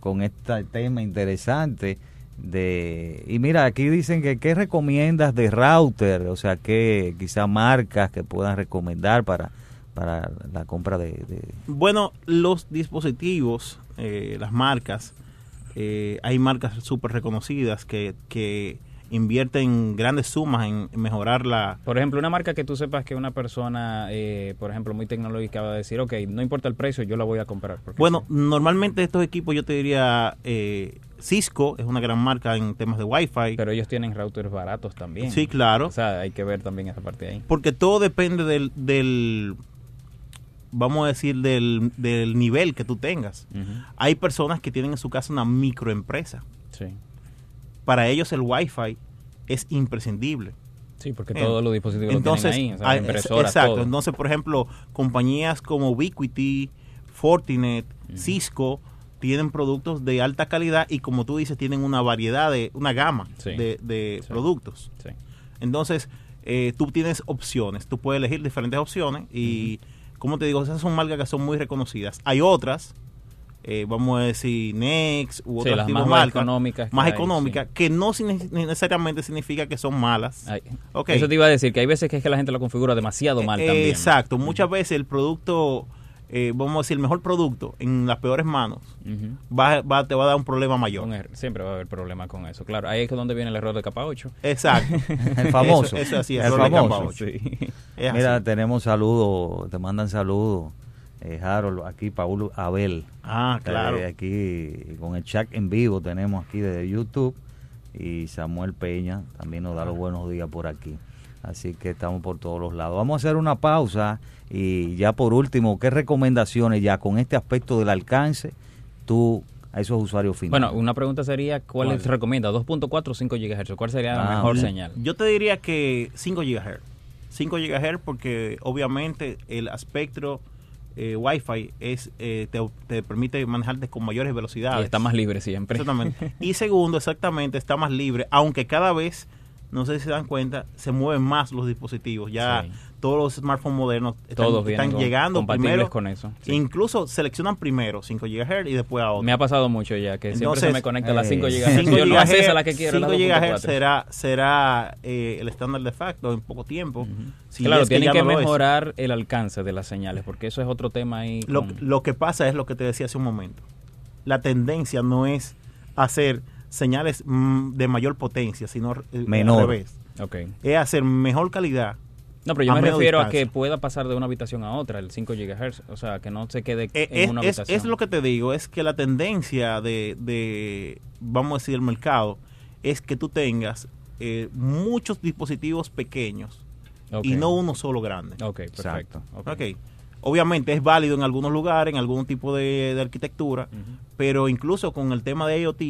C: con este tema interesante de y mira aquí dicen que qué recomiendas de router o sea que quizá marcas que puedan recomendar para para la compra de, de-
K: Bueno, los dispositivos, eh, las marcas, eh, hay marcas súper reconocidas que, que invierten grandes sumas en mejorar la...
D: Por ejemplo, una marca que tú sepas que una persona, eh, por ejemplo, muy tecnológica va a decir, ok, no importa el precio, yo la voy a comprar.
K: Bueno,
D: sí.
K: normalmente estos equipos yo te diría, eh, Cisco es una gran marca en temas de Wi-Fi.
D: Pero ellos tienen routers baratos también.
K: Sí, claro.
D: O sea, hay que ver también esa parte ahí.
K: Porque todo depende del, del vamos a decir, del, del nivel que tú tengas. Hay personas que tienen en su casa una microempresa.
D: Sí.
K: Para ellos el Wi-Fi es imprescindible.
D: Sí, porque todos los dispositivos
K: Entonces,
D: lo tienen ahí, o sea,
K: ah,
D: la impresora,
K: exacto.
D: todo.
K: Entonces, por ejemplo, compañías como Ubiquiti, Fortinet, Cisco tienen productos de alta calidad y como tú dices, tienen una variedad de, una gama
D: Sí.
K: de, de
D: Sí.
K: productos.
D: Sí.
K: Entonces, eh, tú tienes opciones, tú puedes elegir diferentes opciones y, como te digo, esas son marcas que son muy reconocidas. Hay otras, eh, vamos a decir Next u
D: Sí,
K: otras
D: las
K: tipos
D: más
K: marcas,
D: económicas que
K: más
D: hay,
K: económicas, que no sin- necesariamente significa que son malas.
D: Ay,
K: Ok.
D: Eso te iba a decir, que hay veces que es que la gente lo configura demasiado mal
K: Eh,
D: también.
K: Exacto, muchas veces el producto, eh, vamos a decir, el mejor producto en las peores manos,
D: Ujú.
K: va, va- te va a dar un problema mayor.
D: Un er- siempre va a haber problema con eso. Claro, ahí es donde viene el error de capa 8.
K: Exacto. [laughs]
C: el famoso
K: Eso, eso así,
C: el
K: error de capa
C: famoso.
D: Sí.
C: Mira
K: así.
C: tenemos saludos te mandan saludos eh, Harold aquí Paul Abel
K: Ah, claro.
C: Eh, aquí con el chat en vivo tenemos aquí desde YouTube y Samuel Peña también nos da los buenos días por aquí. Así que estamos por todos los lados. Vamos a hacer una pausa y ya por último, ¿qué recomendaciones ya con este aspecto del alcance tú a esos usuarios finales?
D: Bueno, una pregunta sería, ¿cuál,
K: ¿Cuál?
D: se recomienda? ¿2.4 o 5 GHz? ¿Cuál sería la
C: Ah,
D: mejor señal?
K: Yo te diría que 5 GHz. 5 GHz porque obviamente el espectro eh, Wi-Fi es, eh, te, te permite manejarte con mayores velocidades.
D: Y está más libre siempre.
K: Exactamente. [laughs] Y segundo, exactamente, está más libre, aunque cada vez, no sé si se dan cuenta, se mueven más los dispositivos. Ya
D: Sí.
K: Todos los smartphones modernos están,
D: Todos vienen
K: están
D: con-
K: llegando
D: compatibles
K: primero.
D: con eso, sí.
K: Incluso seleccionan primero 5 GHz y después a otro.
D: Me ha pasado mucho ya, que siempre
K: Entonces,
D: se me conecta a las 5
C: eh,
D: GHz.
K: 5
D: Yo no acceso a la que quiero, la
K: 5 GHz
D: 2.4.
K: será, será eh, el estándar de facto en poco tiempo. Si
D: claro,
K: es
D: tienen
K: ya
D: que,
K: no es.
D: mejorar el alcance de las señales, porque eso es otro tema ahí.
K: Lo,
D: con-
K: lo que pasa es lo que te decía hace un momento. la tendencia no es hacer señales mm, de mayor potencia, sino eh,
C: Menor.
K: al revés.
D: Ok.
K: Es hacer mejor calidad.
D: No, pero yo me refiero a que pueda pasar de una habitación a otra, el 5 GHz. O sea, que no se quede
K: Eh,
D: en
K: es,
D: una habitación.
K: es lo que te digo, es que la tendencia de, de, vamos a decir, el mercado, es que tú tengas eh, muchos dispositivos pequeños y no uno solo grande.
D: Ok, perfecto. Ok.
K: Ok. Obviamente es válido en algunos lugares, en algún tipo de, de arquitectura, pero incluso con el tema de IoT,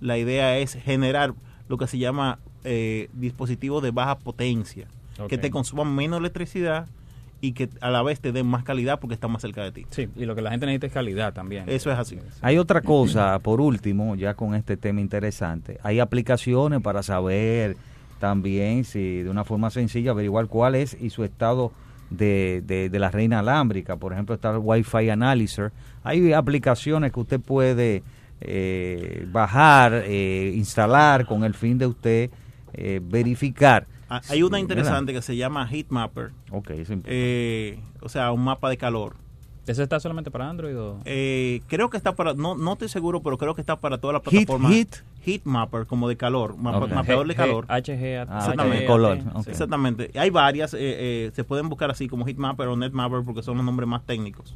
K: la idea es generar lo que se llama eh, dispositivos de baja potencia, Que te consuman menos electricidad y que a la vez te den más calidad porque están más cerca de ti.
D: Sí, y lo que la gente necesita es calidad también.
K: Eso es así.
C: Hay otra cosa, por último, ya con este tema interesante. Hay aplicaciones para saber también, si de una forma sencilla, averiguar cuál es y su estado de, de, de la red inalámbrica. Por ejemplo, está el Wi-Fi Analyzer. Hay aplicaciones que usted puede eh, bajar, eh, instalar con el fin de usted eh, verificar.
K: Ah, Hay una interesante que se llama Heatmapper,
C: Ok, es imp-
K: eh, o sea, un mapa de calor.
D: ¿Eso está solamente para Android o...?
K: Eh, creo que está para, no, no estoy seguro, pero creo que está para todas las
C: Heat-
K: plataformas.
C: heat.
K: Heatmapper, como de calor, mapa-
C: Ok.
K: mapeador de
D: G-
K: calor.
D: HG,
C: Ah,
K: Exactamente.
C: de color, ok.
K: Exactamente. Hay varias, eh, eh, se pueden buscar así como Heatmapper o Netmapper porque son los nombres más técnicos.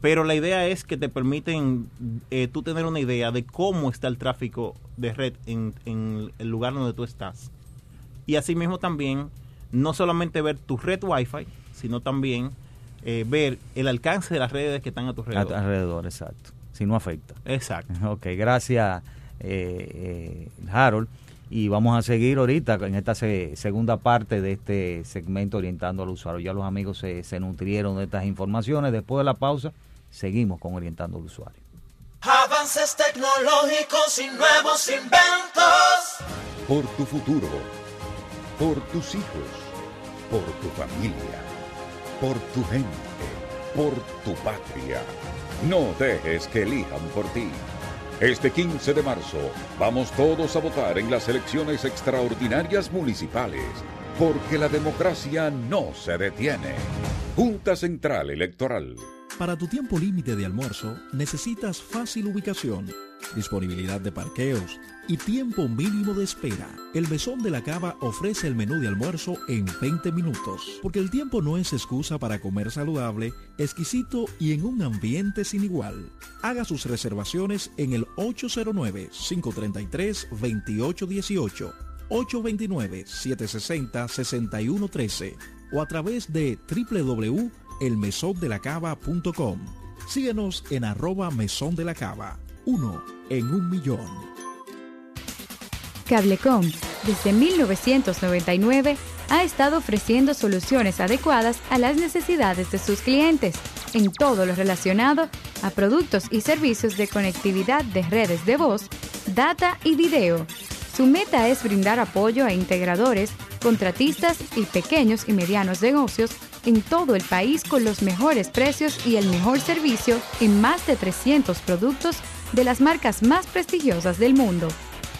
K: Pero la idea es que te permiten eh, tú tener una idea de cómo está el tráfico de red en, en el lugar donde tú estás. Y asimismo también, no solamente ver tu red Wi-Fi, sino también eh, ver el alcance de las redes que están a tu
C: a-
K: alrededor.
C: alrededor, exacto. Si no afecta.
K: Exacto. [laughs]
C: Ok, gracias eh, eh, Harold. Y vamos a seguir ahorita en esta se- segunda parte de este segmento orientando al usuario. Ya los amigos se, se nutrieron de estas informaciones. Después de la pausa, seguimos con orientando al usuario.
B: Avances tecnológicos y nuevos inventos.
F: Por tu futuro, por tus hijos, por tu familia, por tu gente, por tu patria. No dejes que elijan por ti. Este 15 de marzo vamos todos a votar en las elecciones extraordinarias municipales, porque la democracia no se detiene. Junta Central Electoral.
H: Para tu tiempo límite de almuerzo necesitas fácil ubicación, disponibilidad de parqueos y tiempo mínimo de espera. El Mesón de la Cava ofrece el menú de almuerzo en 20 minutos, porque el tiempo no es excusa para comer saludable, exquisito y en un ambiente sin igual. Haga sus reservaciones en el 809-533-2818, 829-760-6113 o a través de www.elmesondelacava.com. Síguenos en arroba mesón uno en un millón.
G: Cablecom, desde 1999, ha estado ofreciendo soluciones adecuadas a las necesidades de sus clientes en todo lo relacionado a productos y servicios de conectividad de redes de voz, data y video. Su meta es brindar apoyo a integradores, contratistas y pequeños y medianos negocios en todo el país con los mejores precios y el mejor servicio en más de 300 productos de las marcas más prestigiosas del mundo.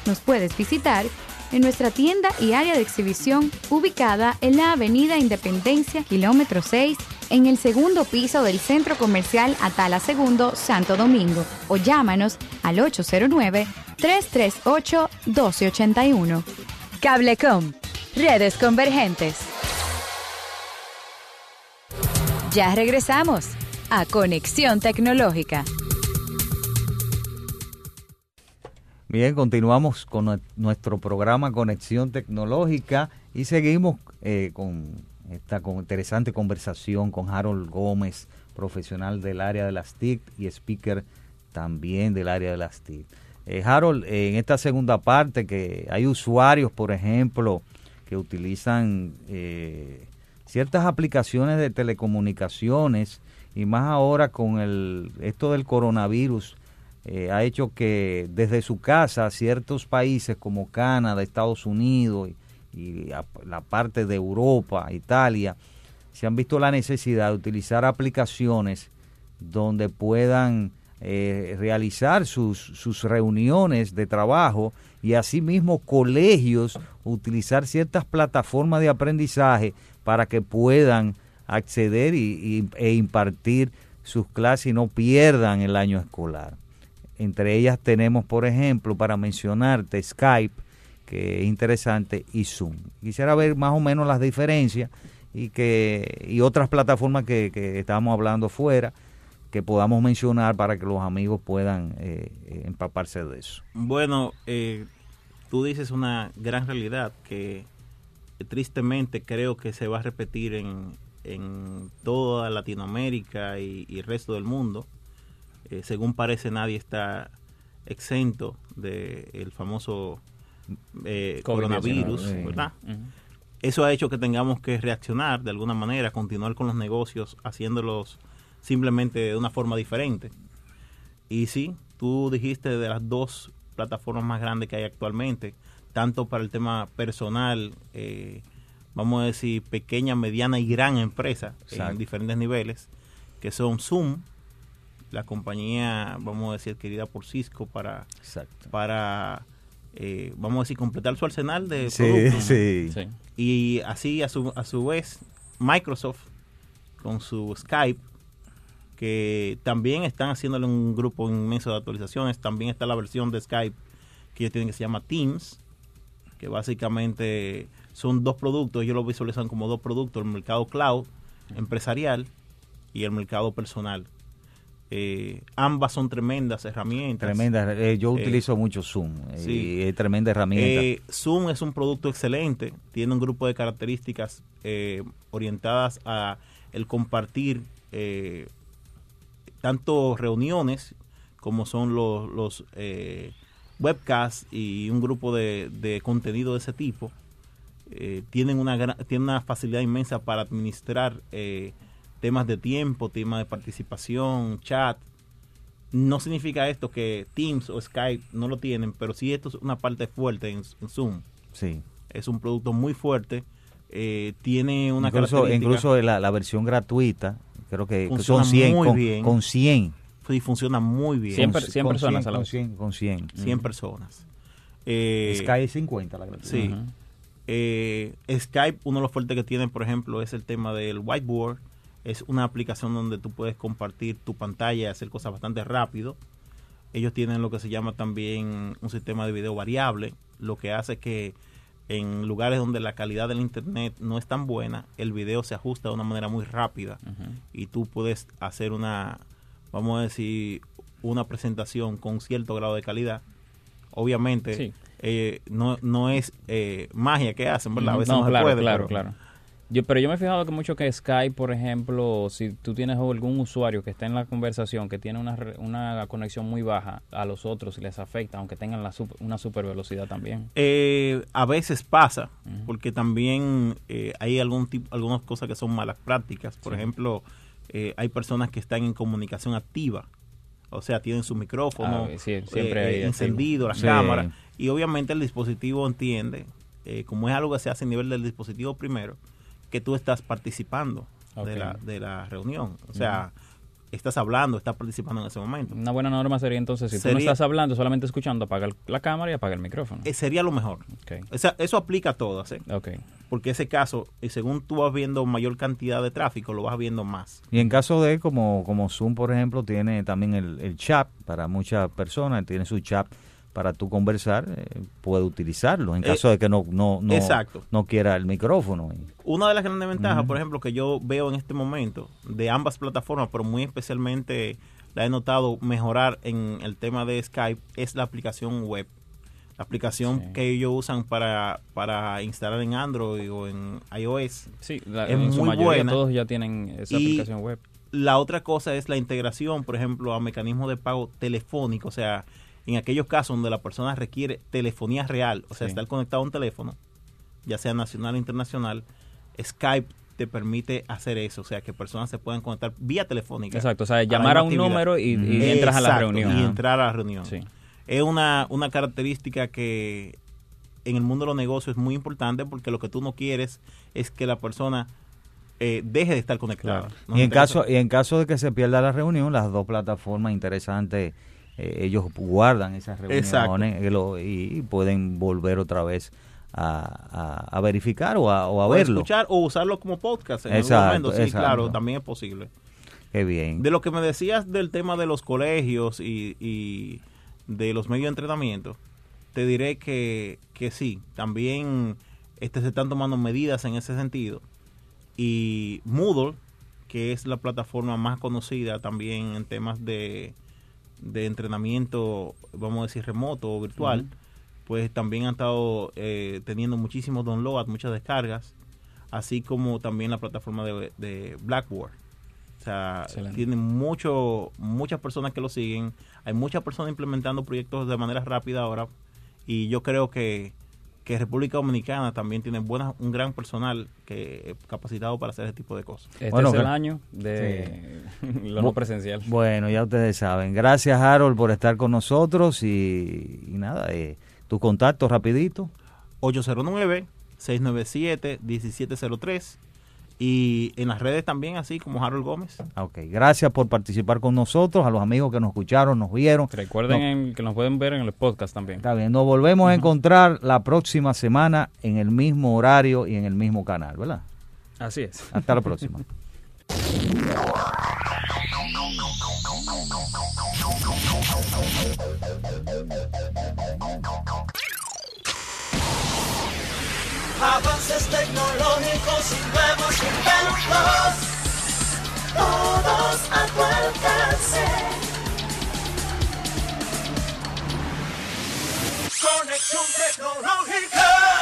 G: Nos puedes visitar en nuestra tienda y área de exhibición ubicada en la Avenida Independencia, kilómetro 6, en el segundo piso del Centro Comercial Atala Segundo, Santo Domingo, o llámanos al 809-338-1281. Cablecom, redes convergentes. Ya regresamos a Conexión Tecnológica.
C: Bien, continuamos con nue- nuestro programa Conexión Tecnológica y seguimos eh, con esta interesante conversación con Harold Gómez, profesional del área de las TIC y speaker también del área de las TIC. Eh, Harold, eh, en esta segunda parte que hay usuarios, por ejemplo, que utilizan eh, ciertas aplicaciones de telecomunicaciones y más ahora con el esto del coronavirus eh, ha hecho que desde su casa ciertos países como Canadá, Estados Unidos y, la parte de Europa, Italia, se han visto la necesidad de utilizar aplicaciones donde puedan eh, realizar sus, sus reuniones de trabajo y asimismo colegios utilizar ciertas plataformas de aprendizaje para que puedan acceder y, y- e impartir sus clases y no pierdan el año escolar. Entre ellas tenemos, por ejemplo, para mencionarte Skype, que es interesante, y Zoom. Quisiera ver más o menos las diferencias y que y otras plataformas que, que estábamos hablando fuera que podamos mencionar para que los amigos puedan eh, eh, empaparse de eso.
K: Bueno, eh, tú dices una gran realidad que tristemente creo que se va a repetir en, en toda Latinoamérica y el resto del mundo. Según parece nadie está exento del famoso coronavirus, ¿verdad? Eso ha hecho que tengamos que reaccionar de alguna manera, continuar con los negocios, haciéndolos simplemente de una forma diferente. Y sí, tú dijiste de las dos plataformas más grandes que hay actualmente, tanto para el tema personal, eh, vamos a decir pequeña, mediana y gran empresa en diferentes niveles, que son Zoom, la compañía, vamos a decir, querida por Cisco para, para eh, vamos a decir, completar su arsenal de productos. Y así, a su, a su vez, Microsoft, con su Skype, que también están haciéndole un grupo inmenso de actualizaciones. También está la versión de Skype que ellos tienen que se llama Teams, que básicamente son dos productos, ellos lo visualizan como dos productos, el mercado cloud empresarial y el mercado personal. Eh, ambas son tremendas herramientas.
C: Tremendas. Eh, yo eh, utilizo mucho Zoom y es tremenda herramienta.
K: Zoom es un producto excelente. Tiene un grupo de características orientadas a el compartir tanto reuniones como son los, los eh, webcasts y un grupo de, contenido de ese tipo, eh, tienen, una tienen una facilidad inmensa para administrar eh, temas de tiempo, temas de participación, chat. No significa esto que Teams o Skype no lo tienen, pero sí esto es una parte fuerte en, Zoom.
C: Sí.
K: Es un producto muy fuerte. tiene una
C: incluso, incluso la, la, versión gratuita creo que, son 100 muy con, bien. con 100
K: sí, funciona muy bien
D: 100, personas 100,
C: con 100 con 100,
K: 100 personas
C: eh, Skype 50 la
K: gratuita sí eh, Skype uno de los fuertes que tiene por ejemplo es el tema del whiteboard es una aplicación donde tú puedes compartir tu pantalla y hacer cosas bastante rápido ellos tienen lo que se llama también un sistema de video variable lo que hace que en lugares donde la calidad del internet no es tan buena, el video se ajusta de una manera muy rápida y tú puedes hacer una, vamos a decir, una presentación con cierto grado de calidad. Obviamente, eh, no, no es eh, magia que hacen, ¿verdad? A veces no,
D: claro,
K: puede,
D: claro, claro. Yo, pero yo me he fijado que mucho que Skype, por ejemplo, si tú tienes algún usuario que está en la conversación, que tiene una, una conexión muy baja a los otros y les afecta, aunque tengan la una super velocidad también.
K: Eh, a veces pasa, porque también eh, hay algún tipo, algunas cosas que son malas prácticas. Por ejemplo, eh, hay personas que están en comunicación activa. O sea, tienen su micrófono
D: ah, siempre
K: encendido, la cámara. Y obviamente el dispositivo entiende, como es algo que se hace a nivel del dispositivo primero, que tú estás participando de, la, de la reunión. O sea, estás hablando, estás participando en ese momento.
D: Una buena norma sería entonces, si tú no estás hablando, solamente escuchando, apaga la cámara y apaga el micrófono.
K: Eh, sería lo mejor. eso aplica a todas, ¿eh? Porque ese caso, y según tú vas viendo mayor cantidad de tráfico, lo vas viendo más.
C: Y en caso de, como, como Zoom, por ejemplo, tiene también el, el chat para muchas personas, tiene su chat para tú conversar, eh, puede utilizarlo en eh, caso de que no, no, no, no quiera el micrófono.
K: Una de las grandes ventajas, por ejemplo, que yo veo en este momento de ambas plataformas, pero muy especialmente la he notado mejorar en el tema de Skype, es la aplicación web. La aplicación que ellos usan para, para instalar en Android o en iOS.
D: Sí, es muy buena. Todos ya tienen esa aplicación web.
K: La otra cosa es la integración, por ejemplo, a mecanismos de pago telefónico, o sea, en aquellos casos donde la persona requiere telefonía real, o sea, estar conectado a un teléfono, ya sea nacional o internacional, Skype te permite hacer eso, o sea, que personas se puedan conectar vía telefónica.
D: Exacto, o sea, llamar a, un número y, entras a la reunión.
K: Y entrar a la reunión. Es una, una característica que en el mundo de los negocios es muy importante porque lo que tú no quieres es que la persona eh, deje de estar conectada.
C: y, en caso, y en caso de que se pierda la reunión, las dos plataformas interesantes eh, ellos guardan esas reuniones y, pueden volver otra vez a, verificar o a, o a verlo.
K: escuchar o usarlo como podcast en exacto, Sí, claro, también es posible.
C: Qué bien.
K: De lo que me decías del tema de los colegios y, de los medios de entrenamiento, te diré que, que sí, también este, se están tomando medidas en ese sentido. Y Moodle, que es la plataforma más conocida también en temas de, de entrenamiento, vamos a decir, remoto o virtual, pues también han estado eh, teniendo muchísimos downloads, muchas descargas, así como también la plataforma de, de Blackboard. O sea,
D: Excelente.
K: tienen mucho, muchas personas que lo siguen. Hay muchas personas implementando proyectos de manera rápida ahora. Y yo creo que, que República Dominicana también tiene buena, un gran personal que capacitado para hacer ese tipo de cosas.
D: Este
C: Bueno,
D: es el año de [laughs] lo no presencial.
C: Bueno, ya ustedes saben. Gracias, Harold, por estar con nosotros y, y nada, eh, tu contacto rapidito.
K: 809-697-1703 y en las redes también, así como Harold Gómez.
C: Ok, gracias por participar con nosotros, a los amigos que nos escucharon, nos vieron.
D: Recuerden
C: No,
D: que nos pueden ver en el podcast también.
C: Está bien, nos volvemos a encontrar la próxima semana en el mismo horario y en el mismo canal, ¿verdad?
D: Así es.
C: Hasta la próxima. [laughs]
B: Avances tecnológicos y nuevos inventos, todos a tu alcance. Conexión tecnológica.